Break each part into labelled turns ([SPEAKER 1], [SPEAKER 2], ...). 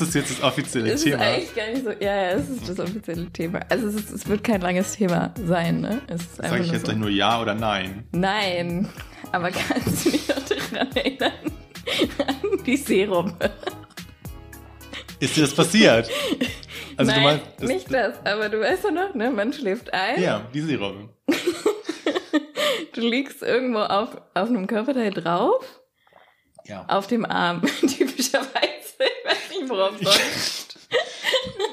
[SPEAKER 1] Ist das jetzt das offizielle
[SPEAKER 2] ist
[SPEAKER 1] Thema?
[SPEAKER 2] Es eigentlich gar nicht so. Ja, ja, es ist das offizielle Thema. Also es, ist, es wird kein langes Thema sein, ne? Es ist
[SPEAKER 1] Sag ich jetzt
[SPEAKER 2] so.
[SPEAKER 1] gleich nur ja oder nein?
[SPEAKER 2] Nein, aber kannst du dich noch daran erinnern? An die Serum.
[SPEAKER 1] Ist dir das passiert? Also
[SPEAKER 2] Nein,
[SPEAKER 1] du meinst, das,
[SPEAKER 2] nicht das, aber du weißt doch noch, ne? Man schläft ein.
[SPEAKER 1] Ja, die Serum.
[SPEAKER 2] Du liegst irgendwo auf, auf einem Körperteil drauf,
[SPEAKER 1] Ja.
[SPEAKER 2] auf dem Arm. Typischerweise. Ich nicht, worauf sonst.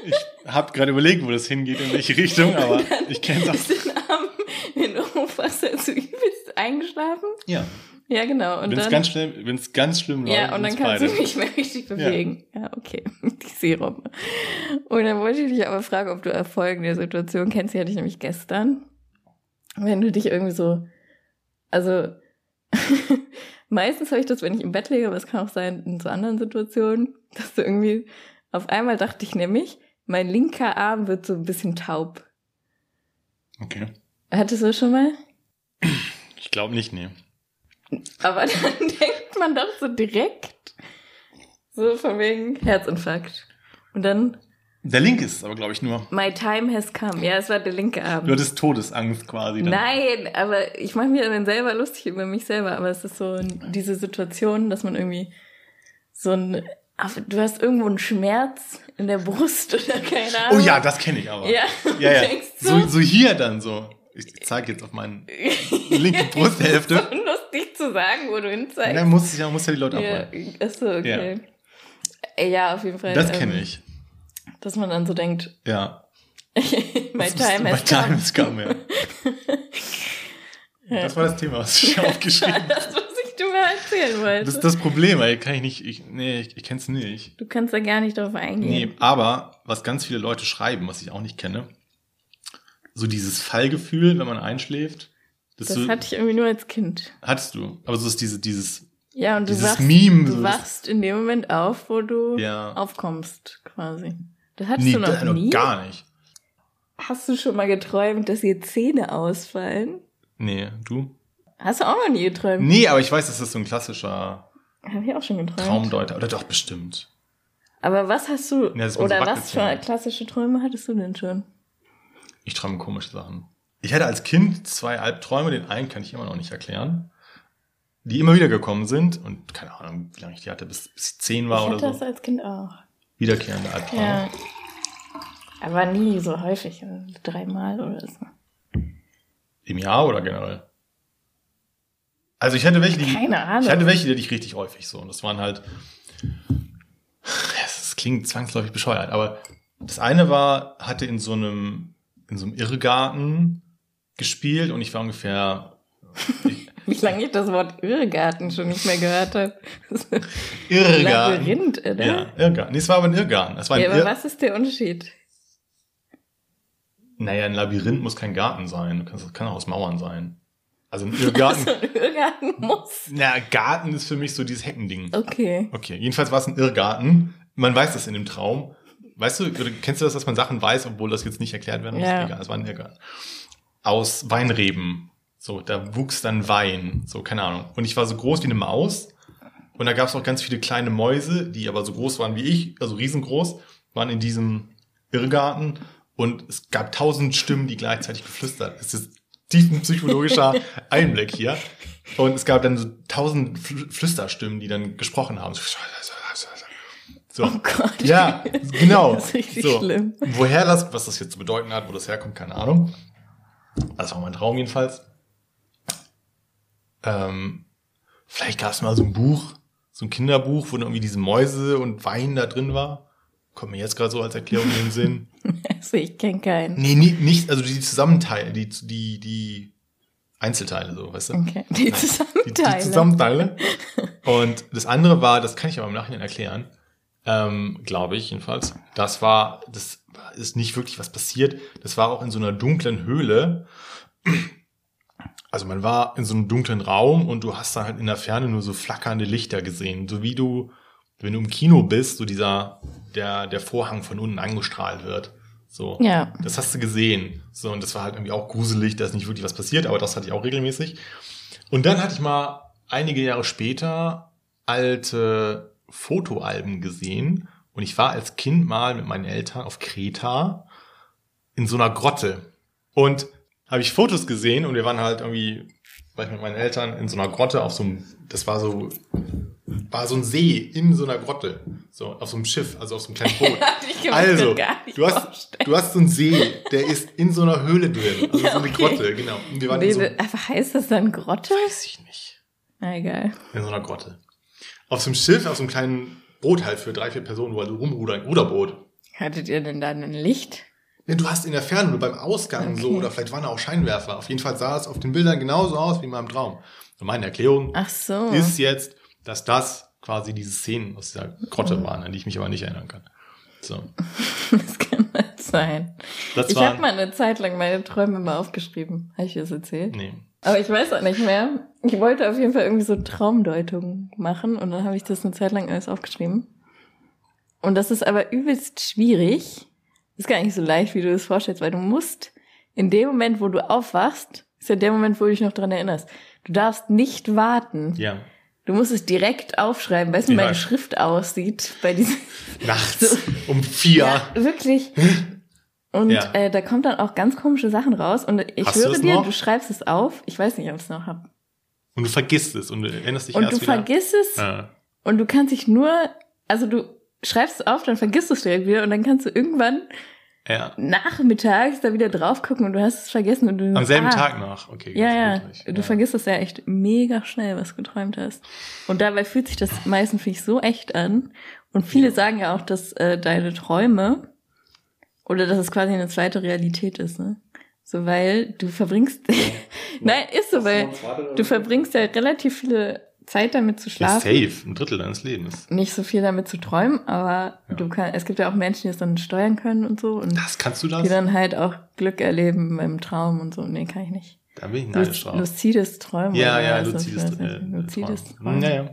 [SPEAKER 1] Ich habe gerade überlegt, wo das hingeht, in welche Richtung, aber ich kenne das.
[SPEAKER 2] Ist den Arm in Hochwasser zu übelst eingeschlafen?
[SPEAKER 1] Ja.
[SPEAKER 2] Ja, genau. Und
[SPEAKER 1] Wenn es
[SPEAKER 2] dann,
[SPEAKER 1] ganz schlimm, wenn es ganz schlimm läuft,
[SPEAKER 2] ja, und dann kannst
[SPEAKER 1] beide.
[SPEAKER 2] du nicht mehr richtig bewegen. Ja, okay. Die Serum. Und dann wollte ich dich aber fragen, ob du Erfolg in der Situation kennst. Die hatte ich nämlich gestern. Wenn du dich irgendwie so, also meistens habe ich das, wenn ich im Bett liege, aber es kann auch sein in so anderen Situationen, dass du irgendwie, auf einmal dachte ich nämlich, mein linker Arm wird so ein bisschen taub.
[SPEAKER 1] Okay.
[SPEAKER 2] Hattest du das schon mal?
[SPEAKER 1] Ich glaube nicht, nee.
[SPEAKER 2] Aber dann denkt man doch so direkt, so von wegen Herzinfarkt. Und dann,
[SPEAKER 1] Der Link ist es aber, glaube ich, nur.
[SPEAKER 2] my time has come. Ja, es war der linke
[SPEAKER 1] Du
[SPEAKER 2] Arm.
[SPEAKER 1] hattest Todesangst quasi. Dann.
[SPEAKER 2] Nein, aber ich mache mir dann selber lustig über mich selber. Aber es ist so diese Situation, dass man irgendwie so ein, ach, du hast irgendwo einen Schmerz in der Brust oder keine
[SPEAKER 1] Oh
[SPEAKER 2] Ahnung.
[SPEAKER 1] ja, das kenne ich aber.
[SPEAKER 2] Ja,
[SPEAKER 1] ja, ja. So, so hier dann so. Ich zeige jetzt auf meine linke Brusthälfte.
[SPEAKER 2] so lustig zu sagen, wo du hinzeigst.
[SPEAKER 1] Dann muss ich ja, muss ja die Leute
[SPEAKER 2] Ja,
[SPEAKER 1] abholen.
[SPEAKER 2] achso, okay. Ja. auf jeden Fall.
[SPEAKER 1] Das
[SPEAKER 2] ähm,
[SPEAKER 1] kenne ich.
[SPEAKER 2] Dass man dann so denkt,
[SPEAKER 1] Ja.
[SPEAKER 2] my
[SPEAKER 1] Das ist-
[SPEAKER 2] time
[SPEAKER 1] my
[SPEAKER 2] has
[SPEAKER 1] time
[SPEAKER 2] come.
[SPEAKER 1] has come, ja. Das war das Thema, was ich aufgeschrieben habe.
[SPEAKER 2] Das, was dir mal erzählen wollte.
[SPEAKER 1] Das ist das Problem, ey. Kann ich nicht, ich, nee, ich, ich kenn's nicht.
[SPEAKER 2] du kannst da gar nicht drauf
[SPEAKER 1] Nee,
[SPEAKER 2] eingehen.
[SPEAKER 1] aber was ganz viele Leute schreiben, was ich auch nicht kenne, so dieses Fallgefühl, wenn man einschläft, das,
[SPEAKER 2] das
[SPEAKER 1] so,
[SPEAKER 2] hatte ich irgendwie nur als Kind.
[SPEAKER 1] hattest du. Aber so ist diese, dieses,
[SPEAKER 2] Ja, und du
[SPEAKER 1] Dieses
[SPEAKER 2] wachst,
[SPEAKER 1] Meme,
[SPEAKER 2] du
[SPEAKER 1] das-
[SPEAKER 2] wachst in dem Moment auf, wo du
[SPEAKER 1] Ja.
[SPEAKER 2] aufkommst, quasi. Das hattest
[SPEAKER 1] nee,
[SPEAKER 2] du noch
[SPEAKER 1] da- noch
[SPEAKER 2] nie?
[SPEAKER 1] gar nicht.
[SPEAKER 2] Hast du schon mal geträumt, dass dir Zähne ausfallen?
[SPEAKER 1] Nee, du?
[SPEAKER 2] Hast du auch noch nie geträumt?
[SPEAKER 1] Nee, aber ich weiß, das so ein klassischer
[SPEAKER 2] Habe ich auch schon geträumt.
[SPEAKER 1] Traumdeuter, oder doch bestimmt.
[SPEAKER 2] Aber was hast du,
[SPEAKER 1] Ja, das
[SPEAKER 2] oder was für
[SPEAKER 1] Wackelzähne.
[SPEAKER 2] klassische Träume hattest du denn schon?
[SPEAKER 1] Ich träume komische Sachen. Ich hatte als Kind zwei Albträume, den einen kann ich immer noch nicht erklären, die immer wieder gekommen sind und keine Ahnung, wie lange ich die hatte, bis, bis ich zehn war
[SPEAKER 2] ich
[SPEAKER 1] oder
[SPEAKER 2] hatte
[SPEAKER 1] so.
[SPEAKER 2] das als Kind auch.
[SPEAKER 1] Wiederkehrende Albträume.
[SPEAKER 2] Ja. Aber nie so häufig, also dreimal oder so.
[SPEAKER 1] Im Jahr oder generell? Also ich hatte welche, die,
[SPEAKER 2] Keine Ahnung.
[SPEAKER 1] ich hatte welche, die ich richtig häufig so. Und das waren halt, es klingt zwangsläufig bescheuert, aber das eine war, hatte in so einem, in so einem Irrgarten gespielt und ich war ungefähr
[SPEAKER 2] Wie lange ich das Wort Irrgarten schon nicht mehr gehört habe.
[SPEAKER 1] Irrgarten.
[SPEAKER 2] Labyrinth, oder?
[SPEAKER 1] Ja, Irrgarten. Nee, es war aber ein Irrgarten. Es war ein
[SPEAKER 2] Ja, aber
[SPEAKER 1] Irr
[SPEAKER 2] was ist der Unterschied?
[SPEAKER 1] Naja, ein Labyrinth muss kein Garten sein. Das kann auch aus Mauern sein. Also ein Irrgarten.
[SPEAKER 2] So ein Irrgarten muss.
[SPEAKER 1] Na, Garten ist für mich so dieses Heckending.
[SPEAKER 2] Okay.
[SPEAKER 1] Okay, jedenfalls war es ein Irrgarten. Man weiß das in dem Traum. Weißt du, oder kennst du das, dass man Sachen weiß, obwohl das jetzt nicht erklärt werden muss?
[SPEAKER 2] Ja.
[SPEAKER 1] Egal, es war ein Irrgarten. Aus Weinreben. So, da wuchs dann Wein. So, keine Ahnung. Und ich war so groß wie eine Maus. Und da gab es auch ganz viele kleine Mäuse, die aber so groß waren wie ich, also riesengroß, waren in diesem Irrgarten. Und es gab tausend Stimmen, die gleichzeitig geflüstert. Es ist tiefen psychologischer Einblick hier. Und es gab dann so tausend Fl- Flüsterstimmen, die dann gesprochen haben. So.
[SPEAKER 2] Oh Gott.
[SPEAKER 1] Ja, genau.
[SPEAKER 2] Das ist richtig
[SPEAKER 1] so.
[SPEAKER 2] schlimm.
[SPEAKER 1] Woher das, was das jetzt zu bedeuten hat, wo das herkommt, keine Ahnung. Das war mein Traum jedenfalls. Ähm, vielleicht gab es mal so ein Buch, so ein Kinderbuch, wo dann irgendwie diese Mäuse und Wein da drin war. Kommt mir jetzt gerade so als Erklärung in den Sinn.
[SPEAKER 2] Also ich kenne keinen.
[SPEAKER 1] Nee, nie, nicht, also die Zusammenteile, die, die, die Einzelteile, so, weißt du?
[SPEAKER 2] Okay. Die
[SPEAKER 1] Die,
[SPEAKER 2] Zusammenteile.
[SPEAKER 1] die Zusammenteile. Und das andere war, das kann ich aber im Nachhinein erklären, ähm, glaube ich jedenfalls. Das war, das ist nicht wirklich was passiert. Das war auch in so einer dunklen Höhle. Also man war in so einem dunklen Raum und du hast dann halt in der Ferne nur so flackernde Lichter gesehen, so wie du, wenn du im Kino bist, so dieser, der, der Vorhang von unten angestrahlt wird. So.
[SPEAKER 2] Ja.
[SPEAKER 1] Das hast du gesehen. So, und das war halt irgendwie auch gruselig, da ist nicht wirklich was passiert, aber das hatte ich auch regelmäßig. Und dann hatte ich mal einige Jahre später alte Fotoalben gesehen, Und ich war als Kind mal mit meinen Eltern auf Kreta in so einer Grotte. Und habe ich Fotos gesehen und wir waren halt irgendwie, war ich mit meinen Eltern in so einer Grotte auf so einem, das war so, war so ein See in so einer Grotte. So, auf so einem Schiff, also auf so einem kleinen Boot. Also, du hast,
[SPEAKER 2] vorstellen.
[SPEAKER 1] du hast so einen See, der ist in so einer Höhle drin. Also
[SPEAKER 2] Ja,
[SPEAKER 1] so eine
[SPEAKER 2] okay.
[SPEAKER 1] Grotte, genau. Und wir waren in so,
[SPEAKER 2] einfach heißt das dann Grotte?
[SPEAKER 1] weiß ich nicht.
[SPEAKER 2] Na egal.
[SPEAKER 1] In so einer Grotte. Auf so einem Schiff, auf so einem kleinen Boot halt für drei, vier Personen, wo halt rumrudern, Ruderboot.
[SPEAKER 2] Hattet ihr denn da ein Licht?
[SPEAKER 1] Ja, du hast in der Ferne beim Ausgang so,
[SPEAKER 2] Okay.
[SPEAKER 1] oder vielleicht waren da auch Scheinwerfer. Auf jeden Fall sah es auf den Bildern genauso aus wie in meinem Traum. Und meine Erklärung
[SPEAKER 2] Ach so.
[SPEAKER 1] ist jetzt, dass das quasi diese Szenen aus dieser. Grotte waren, an die ich mich aber nicht erinnern kann. So.
[SPEAKER 2] das kann halt sein.
[SPEAKER 1] Das
[SPEAKER 2] Ich habe mal eine Zeit lang meine Träume mal aufgeschrieben. Habe ich dir das erzählt?
[SPEAKER 1] nee.
[SPEAKER 2] Aber ich weiß auch nicht mehr. Ich wollte auf jeden Fall irgendwie so Traumdeutungen machen und dann habe ich das eine Zeit lang alles aufgeschrieben. Und das ist aber übelst schwierig. Ist gar nicht so leicht, wie du das vorstellst, weil du musst in dem Moment, wo du aufwachst, ist ja der Moment, wo du dich noch dran erinnerst. Du darfst nicht warten.
[SPEAKER 1] Ja.
[SPEAKER 2] Du musst es direkt aufschreiben. Weißt du, wie
[SPEAKER 1] Ja.
[SPEAKER 2] meine Schrift aussieht bei diesem.
[SPEAKER 1] Nachts um vier.
[SPEAKER 2] Ja, wirklich. Und
[SPEAKER 1] Ja.
[SPEAKER 2] äh, da kommt dann auch ganz komische Sachen raus. Und ich
[SPEAKER 1] Hast du
[SPEAKER 2] höre dir,
[SPEAKER 1] noch?
[SPEAKER 2] du schreibst es auf. Ich weiß nicht, ob ich es noch hab.
[SPEAKER 1] Und du vergisst es und du erinnerst dich
[SPEAKER 2] Und
[SPEAKER 1] erst
[SPEAKER 2] du
[SPEAKER 1] wieder.
[SPEAKER 2] vergisst es
[SPEAKER 1] Ja.
[SPEAKER 2] und du kannst dich nur, also du schreibst es auf, dann vergisst du es direkt wieder und dann kannst du irgendwann
[SPEAKER 1] ja.
[SPEAKER 2] nachmittags da wieder drauf gucken und du hast es vergessen und du
[SPEAKER 1] Am selben
[SPEAKER 2] ah,
[SPEAKER 1] Tag noch. Okay.
[SPEAKER 2] Ja,
[SPEAKER 1] ganz
[SPEAKER 2] ja. Du vergisst es ja echt mega schnell, was du geträumt hast. Und dabei fühlt sich das meistens finde ich so echt an. Und viele sagen ja auch, dass äh, deine Träume oder dass es quasi eine zweite Realität ist, ne? So, weil du verbringst, nein, ist so, weil du verbringst ja relativ viele Zeit damit zu
[SPEAKER 1] Ja,
[SPEAKER 2] schlafen.
[SPEAKER 1] safe. Ein Drittel deines Lebens.
[SPEAKER 2] Nicht so viel damit zu träumen, aber
[SPEAKER 1] Ja.
[SPEAKER 2] du kannst, es gibt ja auch Menschen, die es dann steuern können und so und
[SPEAKER 1] Das kannst du das?
[SPEAKER 2] die dann halt auch Glück erleben im Traum und so. Nee, kann ich nicht.
[SPEAKER 1] Da bin ich neidisch drauf.
[SPEAKER 2] lucides Träumen.
[SPEAKER 1] Ja, ja,
[SPEAKER 2] was,
[SPEAKER 1] luzides, äh,
[SPEAKER 2] luzides
[SPEAKER 1] Träumen. Ja, ja.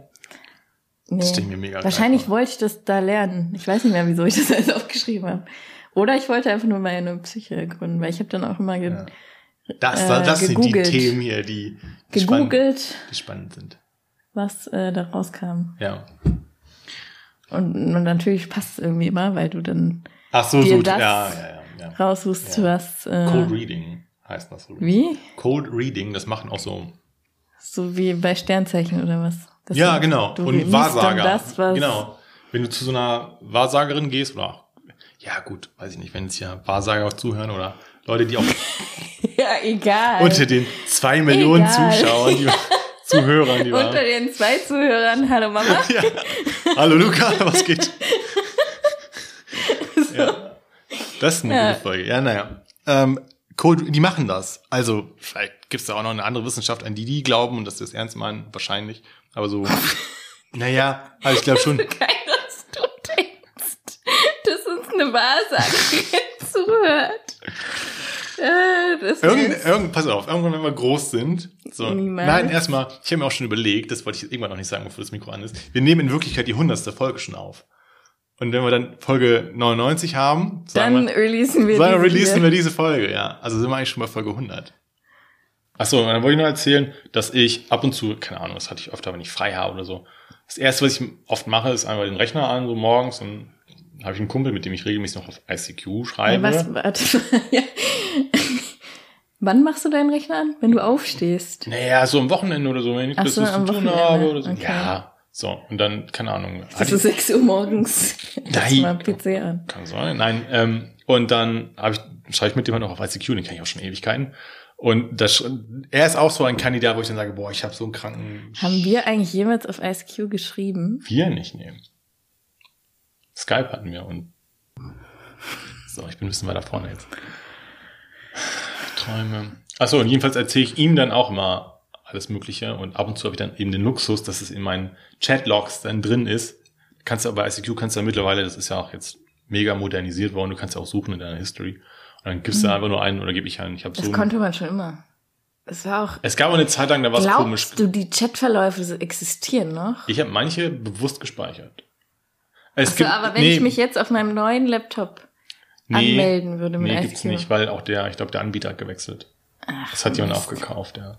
[SPEAKER 2] Nee.
[SPEAKER 1] Das ich mir mega
[SPEAKER 2] Wahrscheinlich wollte ich das da lernen. Ich weiß nicht mehr, wieso ich das alles aufgeschrieben habe. Oder ich wollte einfach nur meine Psyche gründen, weil ich habe dann auch immer ge
[SPEAKER 1] Ja. Das,
[SPEAKER 2] äh,
[SPEAKER 1] das sind die
[SPEAKER 2] gegoogelt.
[SPEAKER 1] Themen hier, die, die, spannend,
[SPEAKER 2] gegoogelt,
[SPEAKER 1] die spannend sind.
[SPEAKER 2] Was äh, da rauskam.
[SPEAKER 1] Ja.
[SPEAKER 2] Und, und natürlich passt es irgendwie immer, weil du dann
[SPEAKER 1] Ach so,
[SPEAKER 2] Dir
[SPEAKER 1] so.
[SPEAKER 2] das
[SPEAKER 1] ja, ja, ja, ja.
[SPEAKER 2] raussuchst,
[SPEAKER 1] Ja.
[SPEAKER 2] was äh,
[SPEAKER 1] Cold Reading heißt das so.
[SPEAKER 2] wie?
[SPEAKER 1] Cold Reading, das machen auch so.
[SPEAKER 2] So wie bei Sternzeichen oder was? Das
[SPEAKER 1] ja,
[SPEAKER 2] du-
[SPEAKER 1] genau. Und Wahrsager.
[SPEAKER 2] Das,
[SPEAKER 1] genau. Wenn du zu so einer Wahrsagerin gehst oder ja gut, weiß ich nicht, wenn jetzt hier Wahrsager auch zuhören oder Leute, die auch
[SPEAKER 2] Ja, egal.
[SPEAKER 1] unter den zwei Millionen
[SPEAKER 2] Egal.
[SPEAKER 1] Zuschauern, die Zuhörern, die
[SPEAKER 2] Unter
[SPEAKER 1] waren.
[SPEAKER 2] den zwei Zuhörern, hallo Mama.
[SPEAKER 1] Ja. Hallo Luca, was geht? ja. Das ist eine
[SPEAKER 2] Ja.
[SPEAKER 1] gute Folge. Ja, naja. Ähm, Code, die machen das. Also, vielleicht gibt es da auch noch eine andere Wissenschaft, an die die glauben und dass sie das ernst meinen, wahrscheinlich. Aber so, naja, aber ich glaube schon.
[SPEAKER 2] Geil, dass du denkst, dass uns eine Wahrsage zuhört. Äh, das
[SPEAKER 1] Irgend,
[SPEAKER 2] ist,
[SPEAKER 1] irgend, pass auf, irgendwann, wenn wir groß sind. So,
[SPEAKER 2] Niemals.
[SPEAKER 1] nein, erstmal, ich habe mir auch schon überlegt, das wollte ich irgendwann noch nicht sagen, bevor das Mikro an ist. Wir nehmen in Wirklichkeit die hundertste Folge schon auf. Und wenn wir dann Folge 99 haben,
[SPEAKER 2] dann
[SPEAKER 1] wir,
[SPEAKER 2] releasen wir
[SPEAKER 1] Sagen
[SPEAKER 2] diese
[SPEAKER 1] releasen wir diese Folge, ja. Also sind wir eigentlich schon bei Folge 100. Achso, dann wollte ich nur erzählen, dass ich ab und zu, keine Ahnung, das hatte ich öfter, wenn ich frei habe oder so. Das erste, was ich oft mache, ist einmal den Rechner an, so morgens, und dann habe ich einen Kumpel, mit dem ich regelmäßig noch auf ICQ schreibe.
[SPEAKER 2] Was, warte, ja. Wann machst du deinen Rechner an? Wenn du aufstehst.
[SPEAKER 1] Naja, so am Wochenende oder so, wenn ich
[SPEAKER 2] Ach
[SPEAKER 1] nichts
[SPEAKER 2] so,
[SPEAKER 1] zu tun habe oder so.
[SPEAKER 2] Okay.
[SPEAKER 1] Ja, so. Und dann, keine Ahnung.
[SPEAKER 2] Das ist 6 Uhr morgens.
[SPEAKER 1] Nein.
[SPEAKER 2] mal PC an.
[SPEAKER 1] Kann sein. Nein, ähm, und dann habe ich, schreibe ich mit dem noch auf ICQ, den kenne ich auch schon Ewigkeiten. Und das, er ist auch so ein Kandidat, wo ich dann sage, boah, ich habe so einen kranken
[SPEAKER 2] Haben wir eigentlich jemals auf ICQ geschrieben?
[SPEAKER 1] Wir nicht nehmen. Skype hatten wir und so, ich bin ein bisschen weiter vorne jetzt. Träume. Achso, und jedenfalls erzähle ich ihm dann auch immer alles Mögliche und ab und zu habe ich dann eben den Luxus, dass es in meinen Chatlogs dann drin ist. Kannst du aber bei ICQ kannst du ja mittlerweile, das ist ja auch jetzt mega modernisiert worden, du kannst ja auch suchen in deiner History. Und dann gibst du einfach nur einen oder gebe ich einen. Ich habe
[SPEAKER 2] Das
[SPEAKER 1] so.
[SPEAKER 2] konnte man schon immer. Es war auch.
[SPEAKER 1] Es gab auch eine Zeit lang, da war es komisch.
[SPEAKER 2] Du, die Chatverläufe existieren noch?
[SPEAKER 1] Ich habe manche bewusst gespeichert. Es
[SPEAKER 2] Achso, aber wenn
[SPEAKER 1] nee,
[SPEAKER 2] ich mich jetzt auf meinem neuen Laptop anmelden würde mit
[SPEAKER 1] nee,
[SPEAKER 2] ICQ.
[SPEAKER 1] gibt's nicht, weil auch der, ich glaube, der Anbieter hat gewechselt.
[SPEAKER 2] Ach,
[SPEAKER 1] Das hat jemand aufgekauft, ja.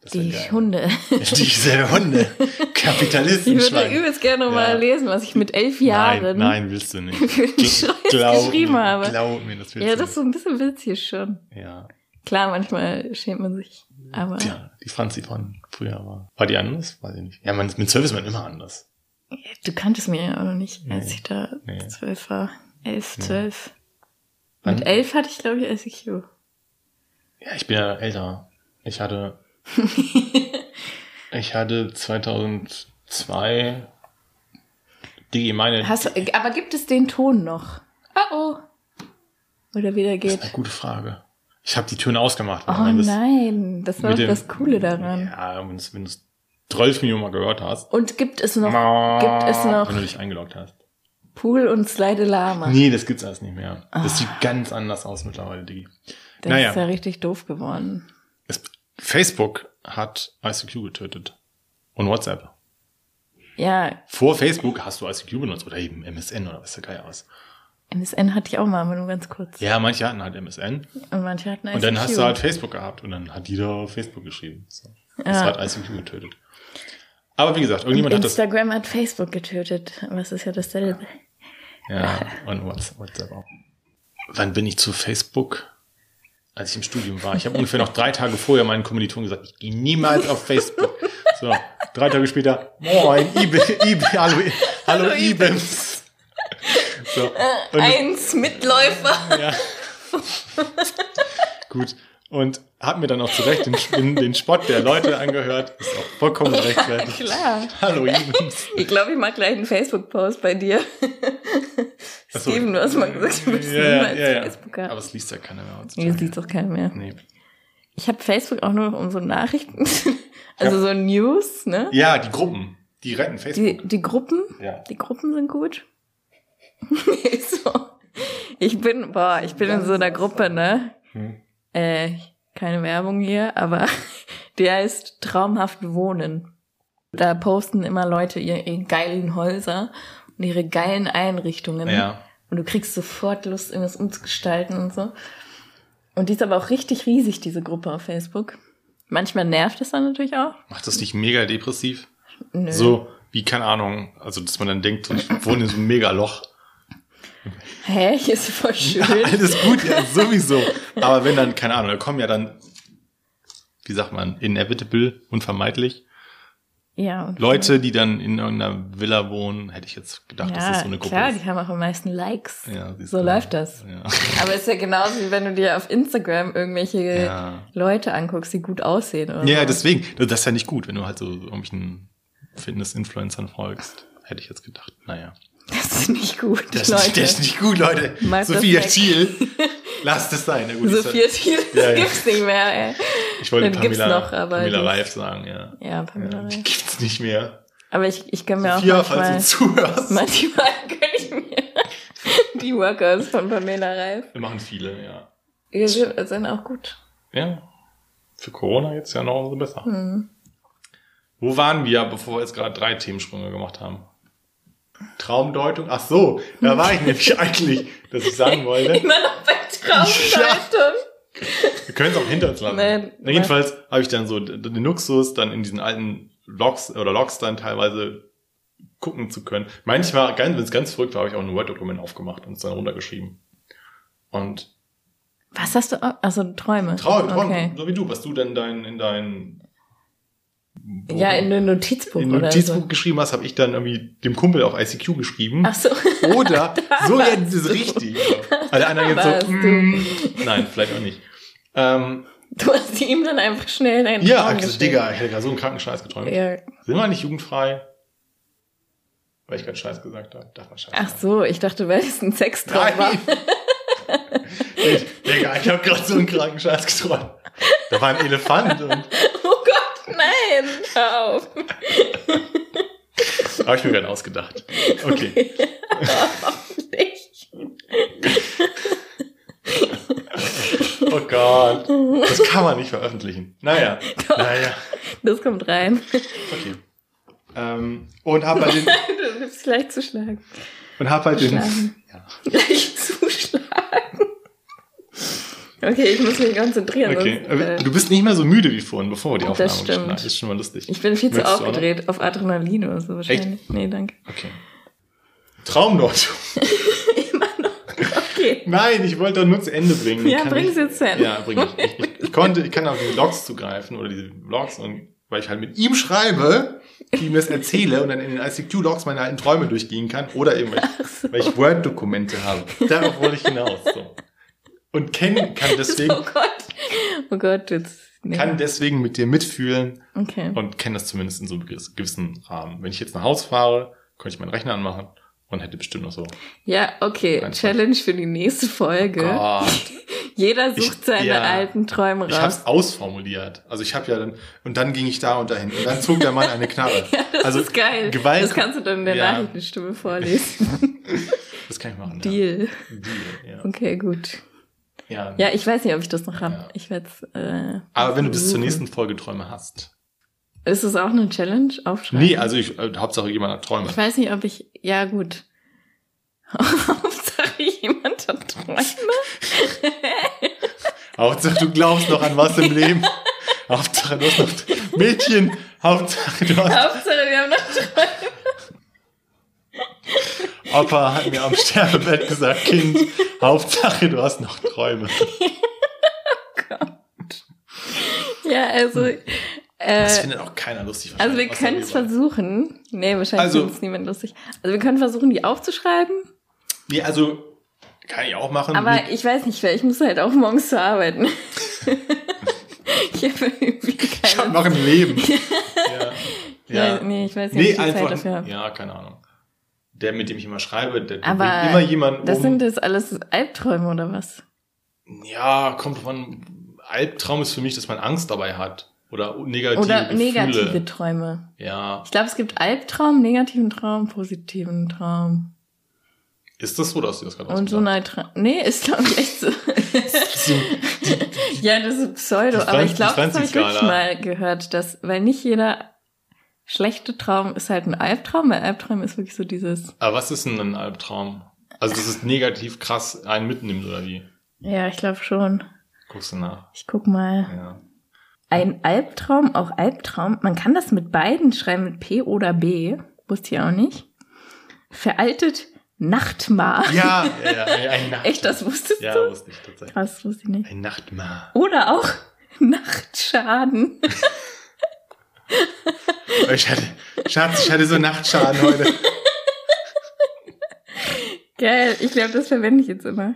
[SPEAKER 1] Das
[SPEAKER 2] Die. Hunde.
[SPEAKER 1] Diese Hunde.
[SPEAKER 2] Ich
[SPEAKER 1] Kapitalisten.
[SPEAKER 2] würde übelst gerne mal
[SPEAKER 1] Ja.
[SPEAKER 2] lesen, was ich mit elf Jahren
[SPEAKER 1] Nein, nein, willst du nicht.
[SPEAKER 2] für einen Scheiß
[SPEAKER 1] Glaub
[SPEAKER 2] geschrieben habe.
[SPEAKER 1] Glaub mir, das willst
[SPEAKER 2] Ja, das ist so ein bisschen witzig schon.
[SPEAKER 1] Ja.
[SPEAKER 2] Klar, manchmal schämt man sich. Aber
[SPEAKER 1] Tja, die Franzi von früher war. War die anders? Weiß ich nicht. Ja, man, mit zwölf ist man immer anders.
[SPEAKER 2] du kanntest mich ja auch noch nicht, als
[SPEAKER 1] Nee.
[SPEAKER 2] ich da
[SPEAKER 1] Nee.
[SPEAKER 2] zwölf war. Elf,
[SPEAKER 1] Nee.
[SPEAKER 2] Mit elf hatte ich, glaube ich, ICQ.
[SPEAKER 1] Ja, ich bin ja älter. Ich hatte, ich hatte 2002 die meine.
[SPEAKER 2] Hast du, aber gibt es den Ton noch? Oh oh. Oder wieder
[SPEAKER 1] das ist
[SPEAKER 2] geht.
[SPEAKER 1] eine gute Frage. Ich habe die Töne ausgemacht.
[SPEAKER 2] Oh
[SPEAKER 1] das-
[SPEAKER 2] nein, das war doch
[SPEAKER 1] dem-
[SPEAKER 2] das Coole daran.
[SPEAKER 1] Ja, wenn du du's 12 Millionen Mal gehört hast.
[SPEAKER 2] Und gibt es noch, gibt es noch
[SPEAKER 1] Wenn du dich eingeloggt hast.
[SPEAKER 2] Pool und Slide Lama?
[SPEAKER 1] Nee, das gibt's alles nicht mehr. Das sieht ganz anders aus mittlerweile, Digi.
[SPEAKER 2] Das
[SPEAKER 1] naja.
[SPEAKER 2] ist ja richtig doof geworden.
[SPEAKER 1] Es, Facebook hat ICQ getötet. Und WhatsApp.
[SPEAKER 2] Ja,
[SPEAKER 1] Vor Facebook hast du ICQ benutzt oder eben MSN oder was der Geil aus.
[SPEAKER 2] MSN hatte ich auch mal, aber nur ganz kurz.
[SPEAKER 1] Ja, manche hatten halt MSN.
[SPEAKER 2] Und manche hatten ICQ.
[SPEAKER 1] Und dann hast du halt Facebook gehabt und dann hat jeder auf Facebook geschrieben. So. Das
[SPEAKER 2] Ja.
[SPEAKER 1] hat ICQ getötet. Aber wie gesagt, irgendjemand hat das.
[SPEAKER 2] Instagram hat Facebook getötet. Aber es ist ja dasselbe.
[SPEAKER 1] Ja, und Whats- WhatsApp auch. Wann bin ich zu Facebook? Als ich im Studium war. Ich habe ungefähr noch drei Tage vorher meinen Kommilitonen gesagt, ich gehe niemals auf Facebook. So, drei Tage später, moin, Ibe, Ibe, hallo, hallo,
[SPEAKER 2] Hallo,
[SPEAKER 1] Ibens. So, das-
[SPEAKER 2] Eins Mitläufer.
[SPEAKER 1] ja. Gut. Und hab mir dann auch zu Recht den, den, Spott der Leute angehört. Ist auch vollkommen rechtfertigt.
[SPEAKER 2] Klar.
[SPEAKER 1] Hallo, Ibens.
[SPEAKER 2] Ich glaube, ich mache gleich einen Facebook-Post bei dir.
[SPEAKER 1] Ach so.
[SPEAKER 2] Steven, du hast mal gesagt, du bist
[SPEAKER 1] Ja, ja,
[SPEAKER 2] niemals
[SPEAKER 1] ja, ja.
[SPEAKER 2] Facebook
[SPEAKER 1] Aber es liest ja keiner mehr
[SPEAKER 2] Nee,
[SPEAKER 1] heutzutage.
[SPEAKER 2] das sieht doch keiner mehr.
[SPEAKER 1] Nee.
[SPEAKER 2] Ich habe Facebook auch nur noch um so Nachrichten. Also so News, ne?
[SPEAKER 1] Ja, die Gruppen, die retten Facebook.
[SPEAKER 2] Die, die Gruppen,
[SPEAKER 1] Ja.
[SPEAKER 2] die Gruppen sind gut. so. Ich bin, boah, ich bin in so einer Gruppe, ne?
[SPEAKER 1] Hm.
[SPEAKER 2] Äh, keine Werbung hier, aber die heißt Traumhaft Wohnen. Da posten immer Leute ihre, ihre geilen Häuser und ihre geilen Einrichtungen.
[SPEAKER 1] Ja.
[SPEAKER 2] Und du kriegst sofort Lust, irgendwas umzugestalten und so. Und die ist aber auch richtig riesig, diese Gruppe auf Facebook. Manchmal nervt es dann natürlich auch.
[SPEAKER 1] Macht das nicht mega depressiv?
[SPEAKER 2] Nö.
[SPEAKER 1] So, wie, keine Ahnung, also, dass man dann denkt, ich wohne in so einem Megaloch.
[SPEAKER 2] Hä, hier ist voll schön.
[SPEAKER 1] Alles gut, ja, sowieso. Aber wenn dann, keine Ahnung, da kommen ja dann, wie sagt man, inevitable, unvermeidlich,
[SPEAKER 2] Ja, und
[SPEAKER 1] Leute, die dann in irgendeiner Villa wohnen, hätte ich jetzt gedacht,
[SPEAKER 2] ja,
[SPEAKER 1] dass das so eine Gruppe
[SPEAKER 2] klar,
[SPEAKER 1] ist.
[SPEAKER 2] die haben auch am meisten Likes.
[SPEAKER 1] Ja,
[SPEAKER 2] so
[SPEAKER 1] du.
[SPEAKER 2] läuft das.
[SPEAKER 1] Ja.
[SPEAKER 2] Aber ist ja genauso, wie wenn du dir auf Instagram irgendwelche
[SPEAKER 1] Ja.
[SPEAKER 2] Leute anguckst, die gut aussehen. Oder
[SPEAKER 1] ja,
[SPEAKER 2] so.
[SPEAKER 1] deswegen, das ist ja nicht gut, wenn du halt so irgendwelchen Fitness-Influencern folgst. Hätte ich jetzt gedacht. Naja.
[SPEAKER 2] Das ist nicht gut,
[SPEAKER 1] Das,
[SPEAKER 2] Leute.
[SPEAKER 1] Ist, das ist nicht gut, Leute.
[SPEAKER 2] Das
[SPEAKER 1] Sophia. Thiel. Lasst es sein. Gut,
[SPEAKER 2] so
[SPEAKER 1] ist ja-
[SPEAKER 2] viel Thiel
[SPEAKER 1] Ja, ja.
[SPEAKER 2] gibt's nicht mehr, ey.
[SPEAKER 1] Ich wollte
[SPEAKER 2] gibt's
[SPEAKER 1] Pamela,
[SPEAKER 2] noch, aber
[SPEAKER 1] Pamela Reif sagen, ja.
[SPEAKER 2] Ja, Pamela
[SPEAKER 1] ja. Die
[SPEAKER 2] Reif.
[SPEAKER 1] gibt's nicht mehr.
[SPEAKER 2] Aber ich, ich kann mir
[SPEAKER 1] Sophia,
[SPEAKER 2] auch manchmal,
[SPEAKER 1] falls du zuhörst.
[SPEAKER 2] manchmal gönn ich mir die Workouts von Pamela Reif.
[SPEAKER 1] Wir machen viele, ja.
[SPEAKER 2] Die sind sind auch gut.
[SPEAKER 1] Ja. Für Corona jetzt ja noch umso besser.
[SPEAKER 2] Hm.
[SPEAKER 1] Wo waren wir, bevor wir jetzt gerade drei Themensprünge gemacht haben? Traumdeutung? Ach so, da war ich nämlich eigentlich, dass ich sagen wollte.
[SPEAKER 2] Immer noch bei Traumdeutung.
[SPEAKER 1] Wir können es auch hinter uns lassen.
[SPEAKER 2] Nein,
[SPEAKER 1] jedenfalls habe ich dann so den Luxus, dann in diesen alten Logs oder Logs dann teilweise gucken zu können. Manchmal, wenn es ganz verrückt war, habe ich auch ein Word-Dokument aufgemacht und es dann runtergeschrieben. Und
[SPEAKER 2] Was hast du? Also Träume.
[SPEAKER 1] Traum, Traum,
[SPEAKER 2] Okay.
[SPEAKER 1] so wie du, was du denn dein, in dein
[SPEAKER 2] Ja, in ein Notizbuch
[SPEAKER 1] in
[SPEAKER 2] oder
[SPEAKER 1] Notizbuch
[SPEAKER 2] so.
[SPEAKER 1] geschrieben hast, habe ich dann irgendwie dem Kumpel auf ICQ geschrieben.
[SPEAKER 2] Ach so.
[SPEAKER 1] Oder so jetzt ist
[SPEAKER 2] du.
[SPEAKER 1] richtig. Alle anderen jetzt so, mm, nein, vielleicht auch nicht. Ähm,
[SPEAKER 2] Du hast ihm dann einfach schnell deinen
[SPEAKER 1] ja,
[SPEAKER 2] Traum
[SPEAKER 1] also,
[SPEAKER 2] geschrieben.
[SPEAKER 1] Digga, ich hätte gerade so einen kranken Scheiß geträumt.
[SPEAKER 2] Ja.
[SPEAKER 1] Sind wir nicht jugendfrei? Weil ich gerade Scheiß gesagt habe. Darf man Scheiß
[SPEAKER 2] Ach so, ich dachte, weil es ein Sextraum war.
[SPEAKER 1] Nein! ich, Digga, ich habe gerade so einen kranken Scheiß geträumt. Da war ein Elefant und
[SPEAKER 2] nein! Hör auf.
[SPEAKER 1] habe ich mir gerade ausgedacht. Okay.
[SPEAKER 2] Nicht.
[SPEAKER 1] Oh Gott. Das kann man nicht veröffentlichen. Naja.
[SPEAKER 2] Doch.
[SPEAKER 1] Naja.
[SPEAKER 2] Das kommt rein.
[SPEAKER 1] Okay. Ähm, und hab halt den,
[SPEAKER 2] Du bist gleich zuschlagen.
[SPEAKER 1] und hab halt den, ja.
[SPEAKER 2] Gleich zuschlagen. Okay, ich muss mich konzentrieren.
[SPEAKER 1] Okay.
[SPEAKER 2] Sonst, äh,
[SPEAKER 1] Du bist nicht mehr so müde wie vorhin, bevor wir die
[SPEAKER 2] Das
[SPEAKER 1] Aufnahme
[SPEAKER 2] stimmt.
[SPEAKER 1] gestartet. Das ist schon mal lustig.
[SPEAKER 2] ich bin viel zu
[SPEAKER 1] Möchtest noch?
[SPEAKER 2] aufgedreht, auf Adrenalin oder so wahrscheinlich. Nee, danke.
[SPEAKER 1] Okay. Traumdeutung.
[SPEAKER 2] Immer noch. Okay.
[SPEAKER 1] Nein, ich wollte doch nur zu Ende bringen.
[SPEAKER 2] Ja, bring's
[SPEAKER 1] ich-
[SPEAKER 2] jetzt zu Ende.
[SPEAKER 1] Ja, bring ich. ich, ich. Ich konnte, ich kann auf die Vlogs zugreifen oder diese Vlogs und weil ich halt mit ihm schreibe, ihm das erzähle und dann in den ICQ-Logs meine alten Träume durchgehen kann oder eben, weil ich,
[SPEAKER 2] so.
[SPEAKER 1] ich Word-Dokumente habe. Darauf wollte ich hinaus. So. Und Ken kann deswegen,
[SPEAKER 2] Oh Gott. Oh Gott, jetzt. Nee.
[SPEAKER 1] kann deswegen mit dir mitfühlen
[SPEAKER 2] okay.
[SPEAKER 1] und kenne das zumindest in so einem gewissen Rahmen. Wenn ich jetzt nach Hause fahre, könnte ich meinen Rechner anmachen und hätte bestimmt noch so.
[SPEAKER 2] Ja, okay.
[SPEAKER 1] Einfach.
[SPEAKER 2] Challenge für die nächste Folge.
[SPEAKER 1] Gott.
[SPEAKER 2] Jeder sucht
[SPEAKER 1] Ich-
[SPEAKER 2] seine
[SPEAKER 1] ja.
[SPEAKER 2] alten Träume
[SPEAKER 1] Ich
[SPEAKER 2] raus.
[SPEAKER 1] hab's ausformuliert. Also ich habe ja dann und dann ging ich da und dahin und dann zog der Mann eine Knarre.
[SPEAKER 2] Ja, das
[SPEAKER 1] also
[SPEAKER 2] ist geil.
[SPEAKER 1] Gewalt.
[SPEAKER 2] Das kannst du dann in der
[SPEAKER 1] Ja.
[SPEAKER 2] Nachrichtenstimme vorlesen.
[SPEAKER 1] das kann ich machen.
[SPEAKER 2] Deal.
[SPEAKER 1] Ja. Deal. Ja.
[SPEAKER 2] Okay, gut.
[SPEAKER 1] Ja.
[SPEAKER 2] Ja, ich weiß nicht, ob ich das noch habe.
[SPEAKER 1] Ja.
[SPEAKER 2] Ich werde äh,
[SPEAKER 1] Aber wenn du bis zur nächsten Folge Träume hast.
[SPEAKER 2] Ist es auch eine Challenge? Aufschreiben?
[SPEAKER 1] Nee, also ich, äh, Hauptsache jemand hat Träume.
[SPEAKER 2] Ich weiß nicht, ob ich. Ja, gut. Hauptsache jemand hat Träume.
[SPEAKER 1] Hauptsache du glaubst noch an was im Leben. Hauptsache du hast noch Mädchen. Hauptsache du hast.
[SPEAKER 2] Hauptsache wir haben noch Träume.
[SPEAKER 1] Opa hat mir am Sterbebett gesagt, Kind. Hauptsache du hast noch Träume.
[SPEAKER 2] Ja, also.
[SPEAKER 1] Das
[SPEAKER 2] Äh,
[SPEAKER 1] findet auch keiner lustig.
[SPEAKER 2] also wir können es versuchen. Nee, wahrscheinlich
[SPEAKER 1] Also-
[SPEAKER 2] findet es niemand lustig. Also wir können versuchen, die aufzuschreiben.
[SPEAKER 1] Nee, also kann ich auch machen.
[SPEAKER 2] Aber
[SPEAKER 1] Mit-
[SPEAKER 2] ich weiß nicht, weil ich muss halt auch morgens zur arbeiten. ich habe irgendwie
[SPEAKER 1] ich habe
[SPEAKER 2] keine
[SPEAKER 1] noch ein Leben. ja.
[SPEAKER 2] ja. Nee, ich weiß nicht,
[SPEAKER 1] Nee,
[SPEAKER 2] die Zeit
[SPEAKER 1] einfach.
[SPEAKER 2] dafür habe.
[SPEAKER 1] Ja, keine Ahnung. Der, mit dem ich immer schreibe, der, der
[SPEAKER 2] Aber
[SPEAKER 1] bringt immer jemanden
[SPEAKER 2] Das
[SPEAKER 1] um.
[SPEAKER 2] sind jetzt alles Albträume oder was?
[SPEAKER 1] ja, kommt von. Albtraum ist für mich, dass man Angst dabei hat. Oder negative
[SPEAKER 2] Oder
[SPEAKER 1] Gefühle.
[SPEAKER 2] negative Träume.
[SPEAKER 1] Ja.
[SPEAKER 2] Ich glaube, es gibt Albtraum, negativen Traum, positiven Traum.
[SPEAKER 1] Ist das so, dass du das gerade
[SPEAKER 2] Und so
[SPEAKER 1] ausgedacht
[SPEAKER 2] neutral. Nee, ist glaube ich echt so. ja, das ist Pseudo, aber ich glaube, das habe ich wirklich mal gehört, dass, weil nicht jeder schlechte Traum ist halt ein Albtraum, weil Albtraum ist wirklich so dieses,
[SPEAKER 1] aber was ist denn ein Albtraum? Also, dass es negativ krass einen mitnimmt, oder wie?
[SPEAKER 2] ja, ich glaube schon.
[SPEAKER 1] Guckst du nach.
[SPEAKER 2] Ich guck mal.
[SPEAKER 1] Ja.
[SPEAKER 2] Ein Albtraum, auch Albtraum, man kann das mit beiden schreiben, mit P oder B, wusste ich auch nicht. Veraltet Nachtmar.
[SPEAKER 1] Ja, ja, ja, ein Nacht.
[SPEAKER 2] Echt, das wusstest
[SPEAKER 1] Ja,
[SPEAKER 2] du?
[SPEAKER 1] wusste ich tatsächlich.
[SPEAKER 2] Krass, wusste ich nicht.
[SPEAKER 1] Ein Nachtmar.
[SPEAKER 2] Oder auch Nachtschaden.
[SPEAKER 1] Ich hatte, Schatz, ich hatte so Nachtschaden heute.
[SPEAKER 2] Geil, ich glaube, das verwende ich jetzt immer.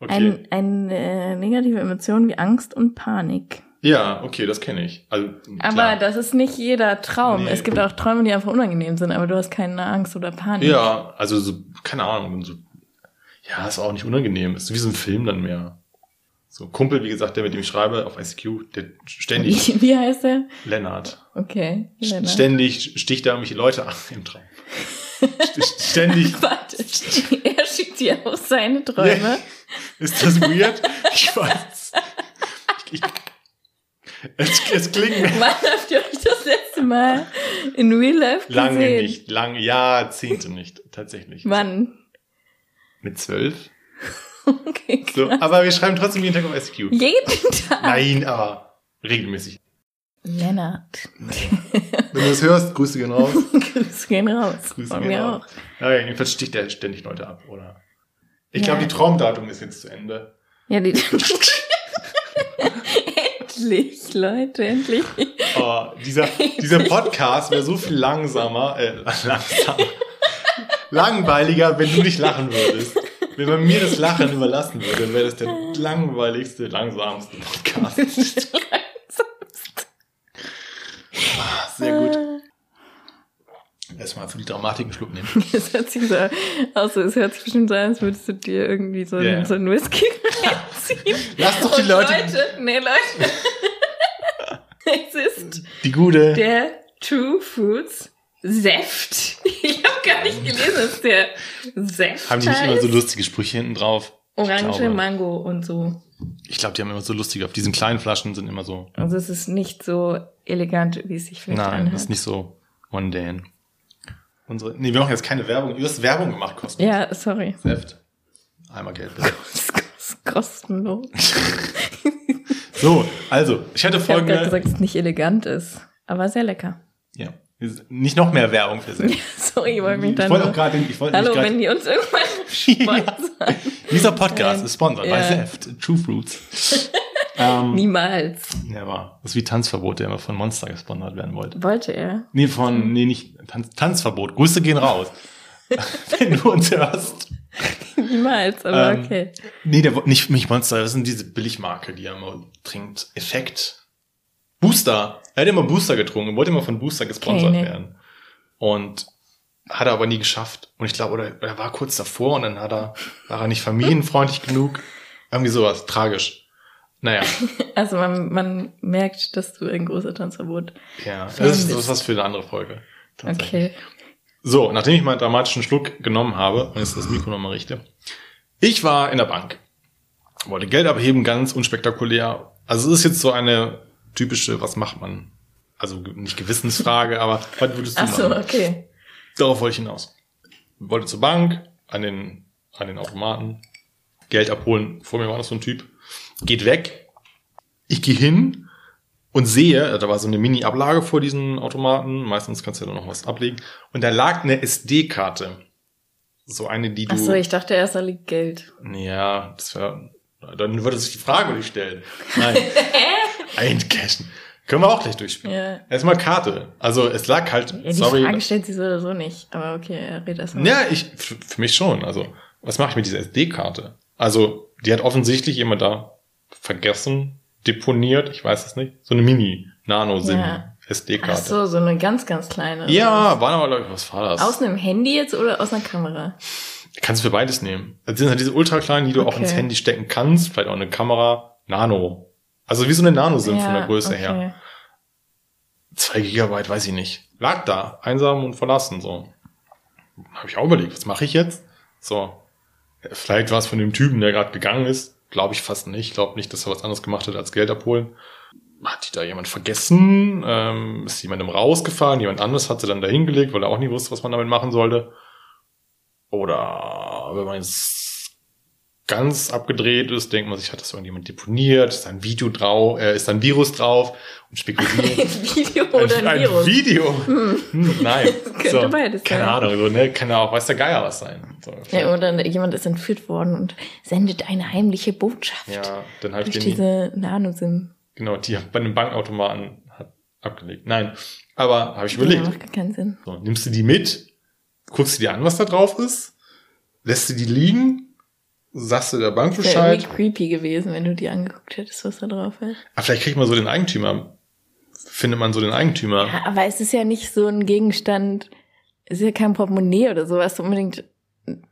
[SPEAKER 1] Okay.
[SPEAKER 2] Ein, eine äh, negative Emotion wie Angst und Panik.
[SPEAKER 1] ja, okay, das kenne ich. Also,
[SPEAKER 2] Aber
[SPEAKER 1] klar.
[SPEAKER 2] das ist nicht jeder Traum.
[SPEAKER 1] Nee.
[SPEAKER 2] Es gibt auch Träume, die einfach unangenehm sind, aber du hast keine Angst oder Panik.
[SPEAKER 1] Ja, also so, keine Ahnung, so, ja, ist auch nicht unangenehm. Ist wie so ein Film dann mehr. So, Kumpel, wie gesagt, der mit dem ich schreibe auf ICQ, der ständig,
[SPEAKER 2] Wie, heißt der?
[SPEAKER 1] Lennart,
[SPEAKER 2] Okay. Lennart.
[SPEAKER 1] ständig sticht da irgendwelche Leute an im Traum. St- ständig,
[SPEAKER 2] Warte, er schickt dir auch seine Träume.
[SPEAKER 1] ist das weird? Ich weiß. Ich, ich, es, es klingt mir
[SPEAKER 2] Wann habt ihr euch das letzte Mal in Real Life gesehen?
[SPEAKER 1] lange nicht, lange, Jahrzehnte nicht, tatsächlich.
[SPEAKER 2] Wann?
[SPEAKER 1] Mit zwölf?
[SPEAKER 2] Okay,
[SPEAKER 1] So, aber wir schreiben trotzdem jeden Tag auf ICQ.
[SPEAKER 2] Jeden Tag.
[SPEAKER 1] Nein, aber regelmäßig.
[SPEAKER 2] Lennart.
[SPEAKER 1] Wenn du das hörst, Grüße gehen raus.
[SPEAKER 2] Grüße gehen raus.
[SPEAKER 1] Grüße
[SPEAKER 2] Von
[SPEAKER 1] gehen
[SPEAKER 2] mir
[SPEAKER 1] raus.
[SPEAKER 2] auch.
[SPEAKER 1] Ja, jedenfalls sticht der ständig Leute ab, oder? Ich
[SPEAKER 2] Ja.
[SPEAKER 1] glaube, die Traumdatum ist jetzt zu Ende.
[SPEAKER 2] Ja, die. endlich, Leute, endlich.
[SPEAKER 1] Oh, dieser, dieser Podcast wäre so viel langsamer, äh, langsamer, langweiliger, wenn du nicht lachen würdest. Wenn man mir das Lachen überlassen würde, wäre das der langweiligste, langsamste Podcast. Ah, Sehr gut. Erstmal für die Dramatik einen Schluck nehmen.
[SPEAKER 2] Es hört sich so aus, es hört sich bestimmt so an, als würdest du dir irgendwie so,
[SPEAKER 1] Ja.
[SPEAKER 2] so einen Whisky reinziehen.
[SPEAKER 1] Lass doch die
[SPEAKER 2] Und
[SPEAKER 1] Leute,
[SPEAKER 2] Leute, nee, Leute. es ist
[SPEAKER 1] die gute.
[SPEAKER 2] der True Foods Säft. Ich gar nicht gelesen, dass der Säft
[SPEAKER 1] Haben die nicht immer so lustige Sprüche hinten drauf?
[SPEAKER 2] Orange,
[SPEAKER 1] glaube.
[SPEAKER 2] Mango und so.
[SPEAKER 1] Ich glaube, die haben immer so lustige, auf diesen kleinen Flaschen sind immer so.
[SPEAKER 2] Also es ist nicht so elegant, wie es sich vielleicht
[SPEAKER 1] Nein,
[SPEAKER 2] anhört.
[SPEAKER 1] das ist nicht so mundane. Unsere, nee, wir machen jetzt keine Werbung. Du hast Werbung gemacht, Cosmo.
[SPEAKER 2] Ja, sorry.
[SPEAKER 1] Säft. Einmal Geld. bitte.
[SPEAKER 2] Kostenlos.
[SPEAKER 1] So, also, ich hatte
[SPEAKER 2] Ich habe
[SPEAKER 1] folgende.
[SPEAKER 2] gesagt, dass es nicht elegant ist, aber sehr lecker.
[SPEAKER 1] Ja, nicht noch mehr Werbung für sich.
[SPEAKER 2] Sorry, ich wollte mich
[SPEAKER 1] Ich
[SPEAKER 2] dann
[SPEAKER 1] wollte auch gerade, ich mich
[SPEAKER 2] Hallo, wenn die uns irgendwann sponsern.
[SPEAKER 1] Dieser Podcast
[SPEAKER 2] Nein.
[SPEAKER 1] ist sponsored by
[SPEAKER 2] Ja.
[SPEAKER 1] Zeft, True Fruits. ähm,
[SPEAKER 2] Niemals.
[SPEAKER 1] ja, war. Das ist wie Tanzverbot, der immer von Monster gesponsert werden wollte.
[SPEAKER 2] Wollte er.
[SPEAKER 1] Nee, von, nee, nicht Tanz, Tanzverbot. Grüße gehen raus. Wenn du uns hörst.
[SPEAKER 2] Niemals, aber
[SPEAKER 1] Ähm,
[SPEAKER 2] okay.
[SPEAKER 1] Nee, der, nicht, nicht Monster, das sind diese Billigmarke, die er immer trinkt. Effekt. Booster. Er hat immer Booster getrunken, wollte immer von Booster gesponsert
[SPEAKER 2] Okay, nee.
[SPEAKER 1] werden. Und hat er aber nie geschafft. Und ich glaube, oder er war kurz davor und dann hat er, war er nicht familienfreundlich genug. Irgendwie sowas. Tragisch. Naja,
[SPEAKER 2] Also man, man merkt, dass du ein großer Tanzverbot.
[SPEAKER 1] ja. Das ist, das ist was für eine andere Folge.
[SPEAKER 2] Okay.
[SPEAKER 1] So, nachdem ich meinen dramatischen Schluck genommen habe und jetzt das Mikro nochmal richte. Ich war in der Bank. Wollte Geld abheben, ganz unspektakulär. Also es ist jetzt so eine typische, was macht man? Also nicht Gewissensfrage, aber was würdest du
[SPEAKER 2] Ach so,
[SPEAKER 1] machen?
[SPEAKER 2] okay.
[SPEAKER 1] Darauf wollte ich hinaus. Wollte zur Bank, an den, an den Automaten, Geld abholen. Vor mir war noch so ein Typ. Geht weg. Ich gehe hin und sehe, da war so eine Mini-Ablage vor diesen Automaten. Meistens kannst du ja noch was ablegen. Und da lag eine SD-Karte. So eine, die du.
[SPEAKER 2] Ach so, ich dachte erst, da liegt Geld.
[SPEAKER 1] Ja, das wäre. Dann würde sich die Frage nicht stellen. Nein. Eincashen. Können wir auch gleich durchspielen.
[SPEAKER 2] Ja.
[SPEAKER 1] Erstmal Karte. Also es lag halt.
[SPEAKER 2] Ja, die
[SPEAKER 1] sorry.
[SPEAKER 2] Frage stellt sie so oder so nicht. Aber okay, er redet erstmal.
[SPEAKER 1] Ja, ich, für, für mich schon. Also, was mache ich mit dieser SD-Karte? Also, die hat offensichtlich jemand da vergessen, deponiert, ich weiß es nicht. So eine Mini-Nano-SIM
[SPEAKER 2] Ja. Ach
[SPEAKER 1] SD-Karte.
[SPEAKER 2] so, so eine ganz, ganz kleine.
[SPEAKER 1] Ja, war aber, glaub ich, was war das?
[SPEAKER 2] Aus einem Handy jetzt oder aus einer Kamera?
[SPEAKER 1] Kannst du für beides nehmen. Das sind halt diese ultra kleinen, die du auch
[SPEAKER 2] Okay.
[SPEAKER 1] ins Handy stecken kannst. Vielleicht auch eine Kamera. Nano. Also wie so eine Nano-SIM von der Größe her. Zwei Gigabyte, weiß ich nicht. Lag da, einsam und verlassen, so. Habe ich auch überlegt, was mache ich jetzt? So. Vielleicht war es von dem Typen, der gerade gegangen ist. Glaube ich fast nicht. Glaube nicht, dass er was anderes gemacht hat als Geld abholen. Hat die da jemand vergessen? Ähm, ist jemandem rausgefallen? Jemand anderes hat sie dann da hingelegt, weil er auch nie wusste, was man damit machen sollte. Oder wenn man jetzt ganz abgedreht ist, denkt man sich, hat das irgendjemand deponiert, ist da ein Video drauf, äh, ist da ein Virus drauf und spekuliert.
[SPEAKER 2] Ein Video oder ein,
[SPEAKER 1] ein
[SPEAKER 2] Virus?
[SPEAKER 1] Video. Hm, nein.
[SPEAKER 2] Könnte beides
[SPEAKER 1] Keine
[SPEAKER 2] sein.
[SPEAKER 1] Ahnung, so, ne? Kann ja auch, weiß der Geier was sein. So,
[SPEAKER 2] Ja, oder jemand ist entführt worden und sendet eine heimliche Botschaft.
[SPEAKER 1] ja, dann ich
[SPEAKER 2] Durch
[SPEAKER 1] den,
[SPEAKER 2] diese Nano-SIM.
[SPEAKER 1] genau, die bei einem Bankautomaten hat abgelegt. Nein, aber habe ich
[SPEAKER 2] Ja,
[SPEAKER 1] überlegt.
[SPEAKER 2] macht gar keinen Sinn.
[SPEAKER 1] So, nimmst du die mit, guckst du dir an, was da drauf ist, lässt du die liegen, sagst du der Bank
[SPEAKER 2] Wäre
[SPEAKER 1] Bescheid.
[SPEAKER 2] irgendwie creepy gewesen, wenn du dir angeguckt hättest, was da drauf ist.
[SPEAKER 1] Aber vielleicht kriegt man so den Eigentümer, findet man so den Eigentümer.
[SPEAKER 2] Ja, aber es ist ja nicht so ein Gegenstand, es ist ja kein Portemonnaie oder so, was du unbedingt